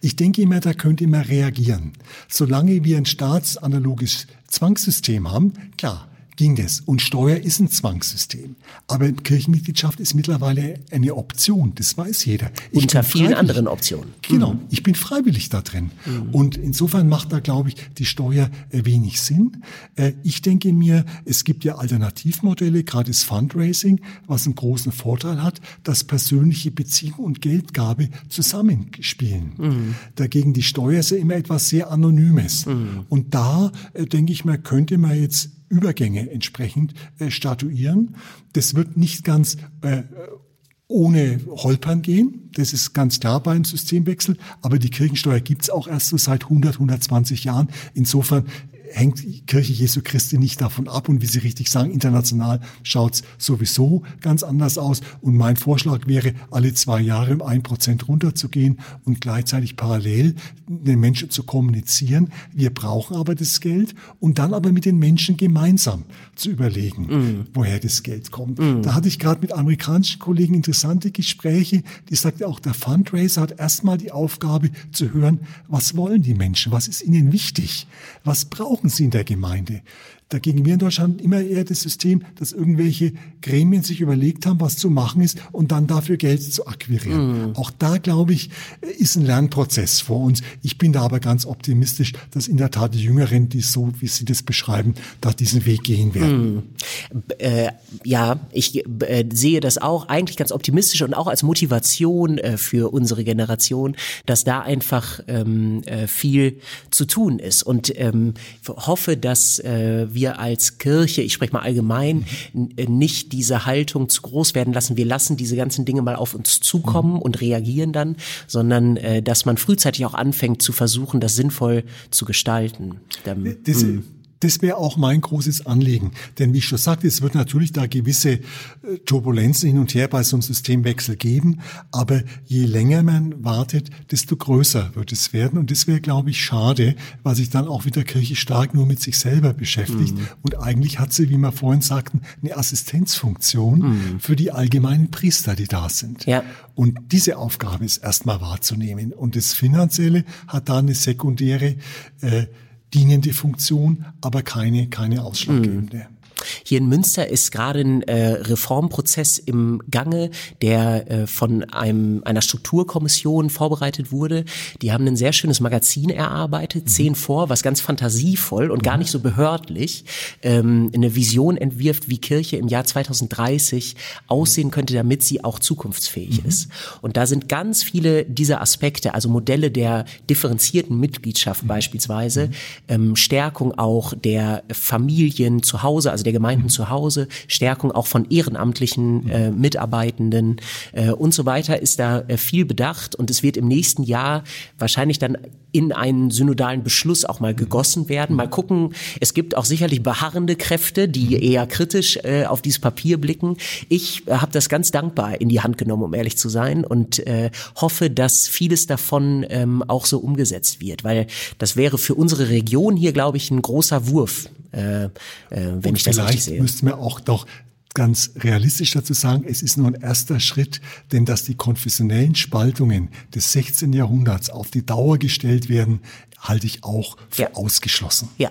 A: Ich denke immer, da könnte man reagieren. Solange wir ein staatsanaloges Zwangssystem haben, klar, ging das. Und Steuer ist ein Zwangssystem. Aber Kirchenmitgliedschaft ist mittlerweile eine Option. Das weiß jeder.
C: Ich Unter vielen anderen Optionen.
A: Genau. Mhm. Ich bin freiwillig da drin. Mhm. Und insofern macht da, glaube ich, die Steuer äh, wenig Sinn. Äh, ich denke mir, es gibt ja Alternativmodelle, gerade das Fundraising, was einen großen Vorteil hat, dass persönliche Beziehung und Geldgabe zusammenspielen. Mhm. Dagegen die Steuer ist ja immer etwas sehr Anonymes. Mhm. Und da, äh, denke ich mir, könnte man jetzt Übergänge entsprechend äh, statuieren. Das wird nicht ganz äh, ohne Holpern gehen. Das ist ganz klar beim Systemwechsel. Aber die Kirchensteuer gibt's auch erst so seit 100, 120 Jahren. Insofern hängt Kirche Jesu Christi nicht davon ab. Und wie Sie richtig sagen, international schaut's sowieso ganz anders aus. Und mein Vorschlag wäre, alle zwei Jahre um ein Prozent runterzugehen und gleichzeitig parallel den Menschen zu kommunizieren. Wir brauchen aber das Geld und dann aber mit den Menschen gemeinsam zu überlegen, mm. woher das Geld kommt. Mm. Da hatte ich gerade mit amerikanischen Kollegen interessante Gespräche. Die sagte auch, der Fundraiser hat erstmal die Aufgabe zu hören, was wollen die Menschen? Was ist ihnen wichtig? Was brauchen sie in der Gemeinde. Dagegen wir in Deutschland immer eher das System, dass irgendwelche Gremien sich überlegt haben, was zu machen ist und dann dafür Geld zu akquirieren. Mhm. Auch da, glaube ich, ist ein Lernprozess vor uns. Ich bin da aber ganz optimistisch, dass in der Tat die Jüngeren, die so, wie Sie das beschreiben, da diesen Weg gehen werden. Mhm.
C: Äh, ja, ich äh, sehe das auch eigentlich ganz optimistisch und auch als Motivation äh, für unsere Generation, dass da einfach ähm, äh, viel zu tun ist und ähm, hoffe, dass äh, wir wir als Kirche, ich spreche mal allgemein, nicht diese Haltung zu groß werden lassen. Wir lassen diese ganzen Dinge mal auf uns zukommen und reagieren dann, sondern äh, dass man frühzeitig auch anfängt zu versuchen, das sinnvoll zu gestalten.
A: Das, hm. Das wäre auch mein großes Anliegen. Denn wie ich schon sagte, es wird natürlich da gewisse äh, Turbulenzen hin und her bei so einem Systemwechsel geben. Aber je länger man wartet, desto größer wird es werden. Und das wäre, glaube ich, schade, weil sich dann auch wieder Kirche stark nur mit sich selber beschäftigt. Mhm. Und eigentlich hat sie, wie wir vorhin sagten, eine Assistenzfunktion mhm. für die allgemeinen Priester, die da sind. Ja. Und diese Aufgabe ist erstmal wahrzunehmen. Und das Finanzielle hat da eine sekundäre äh, dienende Funktion, aber keine, keine ausschlaggebende. Mhm.
C: Hier in Münster ist gerade ein äh, Reformprozess im Gange, der äh, von einem, einer Strukturkommission vorbereitet wurde. Die haben ein sehr schönes Magazin erarbeitet, mhm. zehn vor, was ganz fantasievoll und mhm. gar nicht so behördlich ähm, eine Vision entwirft, wie Kirche im Jahr 2030 aussehen könnte, damit sie auch zukunftsfähig mhm. ist. Und da sind ganz viele dieser Aspekte, also Modelle der differenzierten Mitgliedschaft mhm. beispielsweise, mhm. ähm, Stärkung auch der Familien zu Hause, also der der Gemeinden zu Hause, Stärkung auch von ehrenamtlichen äh, Mitarbeitenden äh, und so weiter ist da äh, viel bedacht und es wird im nächsten Jahr wahrscheinlich dann in einen synodalen Beschluss auch mal gegossen werden. Mal gucken, es gibt auch sicherlich beharrende Kräfte, die eher kritisch äh, auf dieses Papier blicken. Ich äh, habe das ganz dankbar in die Hand genommen, um ehrlich zu sein und äh, hoffe, dass vieles davon ähm, auch so umgesetzt wird, weil das wäre für unsere Region hier, glaube ich, ein großer Wurf, äh, äh, wenn
A: Und
C: ich das richtig sehe.
A: Vielleicht müssten wir auch doch ganz realistisch dazu sagen, es ist nur ein erster Schritt, denn dass die konfessionellen Spaltungen des 16. Jahrhunderts auf die Dauer gestellt werden, halte ich auch für
C: Ja.
A: ausgeschlossen.
C: Ja.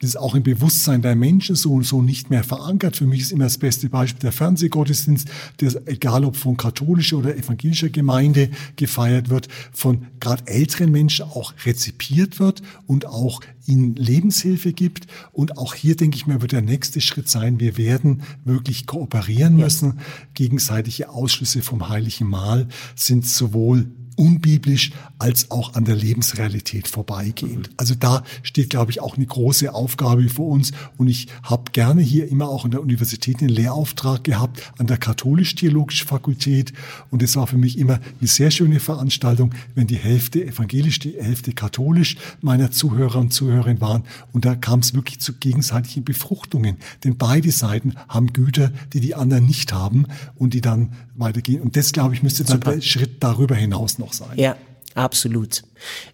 A: Das ist auch im Bewusstsein der Menschen so und so nicht mehr verankert. Für mich ist immer das beste Beispiel der Fernsehgottesdienst, der, egal ob von katholischer oder evangelischer Gemeinde gefeiert wird, von gerade älteren Menschen auch rezipiert wird und auch ihnen Lebenshilfe gibt. Und auch hier, denke ich mir, wird der nächste Schritt sein, wir werden wirklich kooperieren müssen. Gegenseitige Ausschlüsse vom Heiligen Mahl sind sowohl unbiblisch als auch an der Lebensrealität vorbeigehend. Also da steht, glaube ich, auch eine große Aufgabe vor uns. Und ich habe gerne hier immer auch an der Universität einen Lehrauftrag gehabt, an der katholisch-theologischen Fakultät. Und es war für mich immer eine sehr schöne Veranstaltung, wenn die Hälfte evangelisch, die Hälfte katholisch meiner Zuhörer und Zuhörerinnen waren. Und da kam es wirklich zu gegenseitigen Befruchtungen. Denn beide Seiten haben Güter, die die anderen nicht haben und die dann weitergehen. Und das, glaube ich, müsste dann
C: Super.
A: der Schritt darüber hinaus noch sein.
C: Ja, absolut.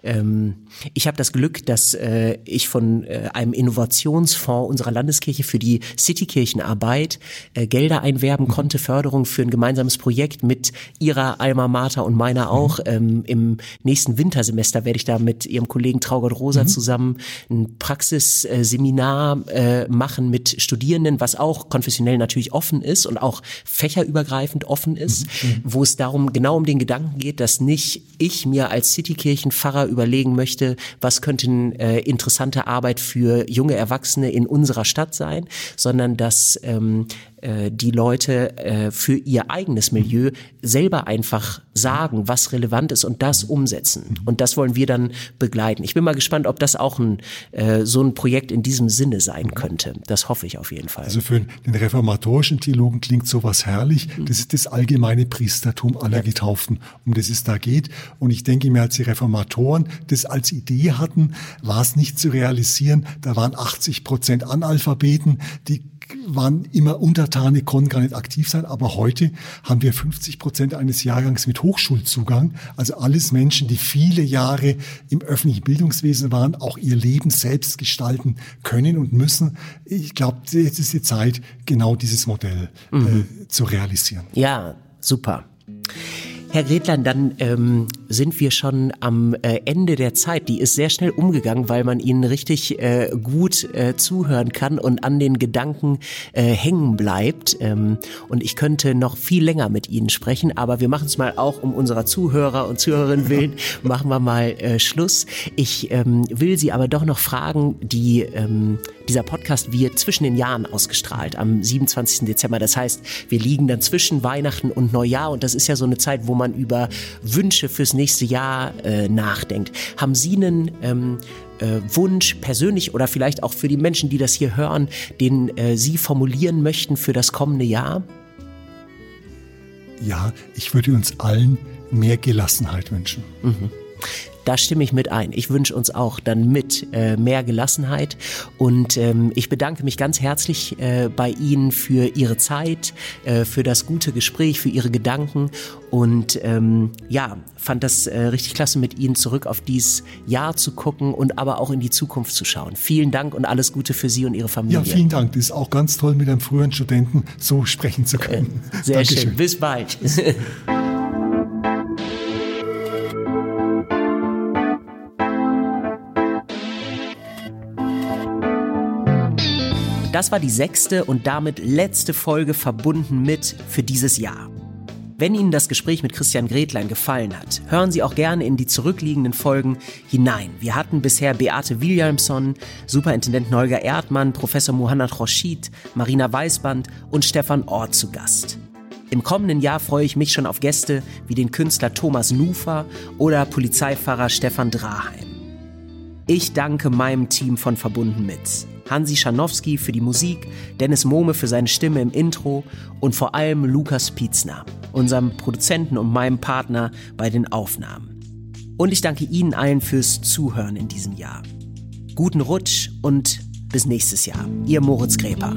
C: Ähm, ich habe das Glück, dass äh, ich von äh, einem Innovationsfonds unserer Landeskirche für die Citykirchenarbeit äh, Gelder einwerben konnte, Förderung für ein gemeinsames Projekt mit ihrer Alma Mater und meiner auch. Ähm, Im nächsten Wintersemester werde ich da mit ihrem Kollegen Traugott Rosa zusammen ein Praxisseminar äh, machen mit Studierenden, was auch konfessionell natürlich offen ist und auch fächerübergreifend offen ist, wo es darum genau um den Gedanken geht, dass nicht ich mir als Citykirchenpfarrer überlegen möchte, was könnten äh, interessante Arbeit für junge Erwachsene in unserer Stadt sein, sondern dass ähm, äh, die Leute äh, für ihr eigenes Milieu selber einfach sagen, was relevant ist und das umsetzen. Und das wollen wir dann begleiten. Ich bin mal gespannt, ob das auch ein, äh, so ein Projekt in diesem Sinne sein könnte. Das hoffe ich auf jeden Fall.
A: Also für den reformatorischen Theologen klingt sowas herrlich. Das ist das allgemeine Priestertum aller Getauften, um das es da geht. Und ich denke mir, als die Reformatoren das als Idee hatten, war es nicht zu realisieren. Da waren 80 Prozent Analphabeten, die waren immer Untertane, konnten gar nicht aktiv sein. Aber heute haben wir 50 Prozent eines Jahrgangs mit Hochschulzugang. Also alles Menschen, die viele Jahre im öffentlichen Bildungswesen waren, auch ihr Leben selbst gestalten können und müssen. Ich glaube, jetzt ist die Zeit, genau dieses Modell äh, zu realisieren.
C: Ja, super. Herr Gretlein, dann ähm, sind wir schon am äh, Ende der Zeit. Die ist sehr schnell umgegangen, weil man Ihnen richtig äh, gut äh, zuhören kann und an den Gedanken äh, hängen bleibt. Ähm, und ich könnte noch viel länger mit Ihnen sprechen, aber wir machen es mal auch um unserer Zuhörer und Zuhörerinnen willen, *laughs* machen wir mal äh, Schluss. Ich ähm, will Sie aber doch noch fragen, die, ähm, dieser Podcast wird zwischen den Jahren ausgestrahlt, am 27. Dezember. Das heißt, wir liegen dann zwischen Weihnachten und Neujahr und das ist ja so eine Zeit, wo man über Wünsche fürs nächste Jahr äh, nachdenkt. Haben Sie einen ähm, äh, Wunsch persönlich oder vielleicht auch für die Menschen, die das hier hören, den äh, Sie formulieren möchten für das kommende Jahr?
A: Ja, ich würde uns allen mehr Gelassenheit wünschen.
C: Da stimme ich mit ein. Ich wünsche uns auch dann mit äh, mehr Gelassenheit und ähm, ich bedanke mich ganz herzlich äh, bei Ihnen für Ihre Zeit, äh, für das gute Gespräch, für Ihre Gedanken und ähm, ja, fand das äh, richtig klasse mit Ihnen zurück auf dieses Jahr zu gucken und aber auch in die Zukunft zu schauen. Vielen Dank und alles Gute für Sie und Ihre Familie.
A: Ja, vielen Dank. Das ist auch ganz toll, mit einem früheren Studenten so sprechen zu können.
C: Sehr *laughs*
A: Dankeschön.
C: schön. Bis bald. *laughs* Das war die sechste und damit letzte Folge verbunden mit für dieses Jahr. Wenn Ihnen das Gespräch mit Christian Gretlein gefallen hat, hören Sie auch gerne in die zurückliegenden Folgen hinein. Wir hatten bisher Beate Williamson, Superintendent Holger Erdmann, Professor Muhannad Roschid, Marina Weißband und Stefan Ort zu Gast. Im kommenden Jahr freue ich mich schon auf Gäste wie den Künstler Thomas Nufer oder Polizeifahrer Stefan Draheim. Ich danke meinem Team von Verbunden mit. Hansi Schanowski für die Musik, Dennis Mohme für seine Stimme im Intro und vor allem Lukas Pietzner, unserem Produzenten und meinem Partner bei den Aufnahmen. Und ich danke Ihnen allen fürs Zuhören in diesem Jahr. Guten Rutsch und bis nächstes Jahr. Ihr Moritz Gräper.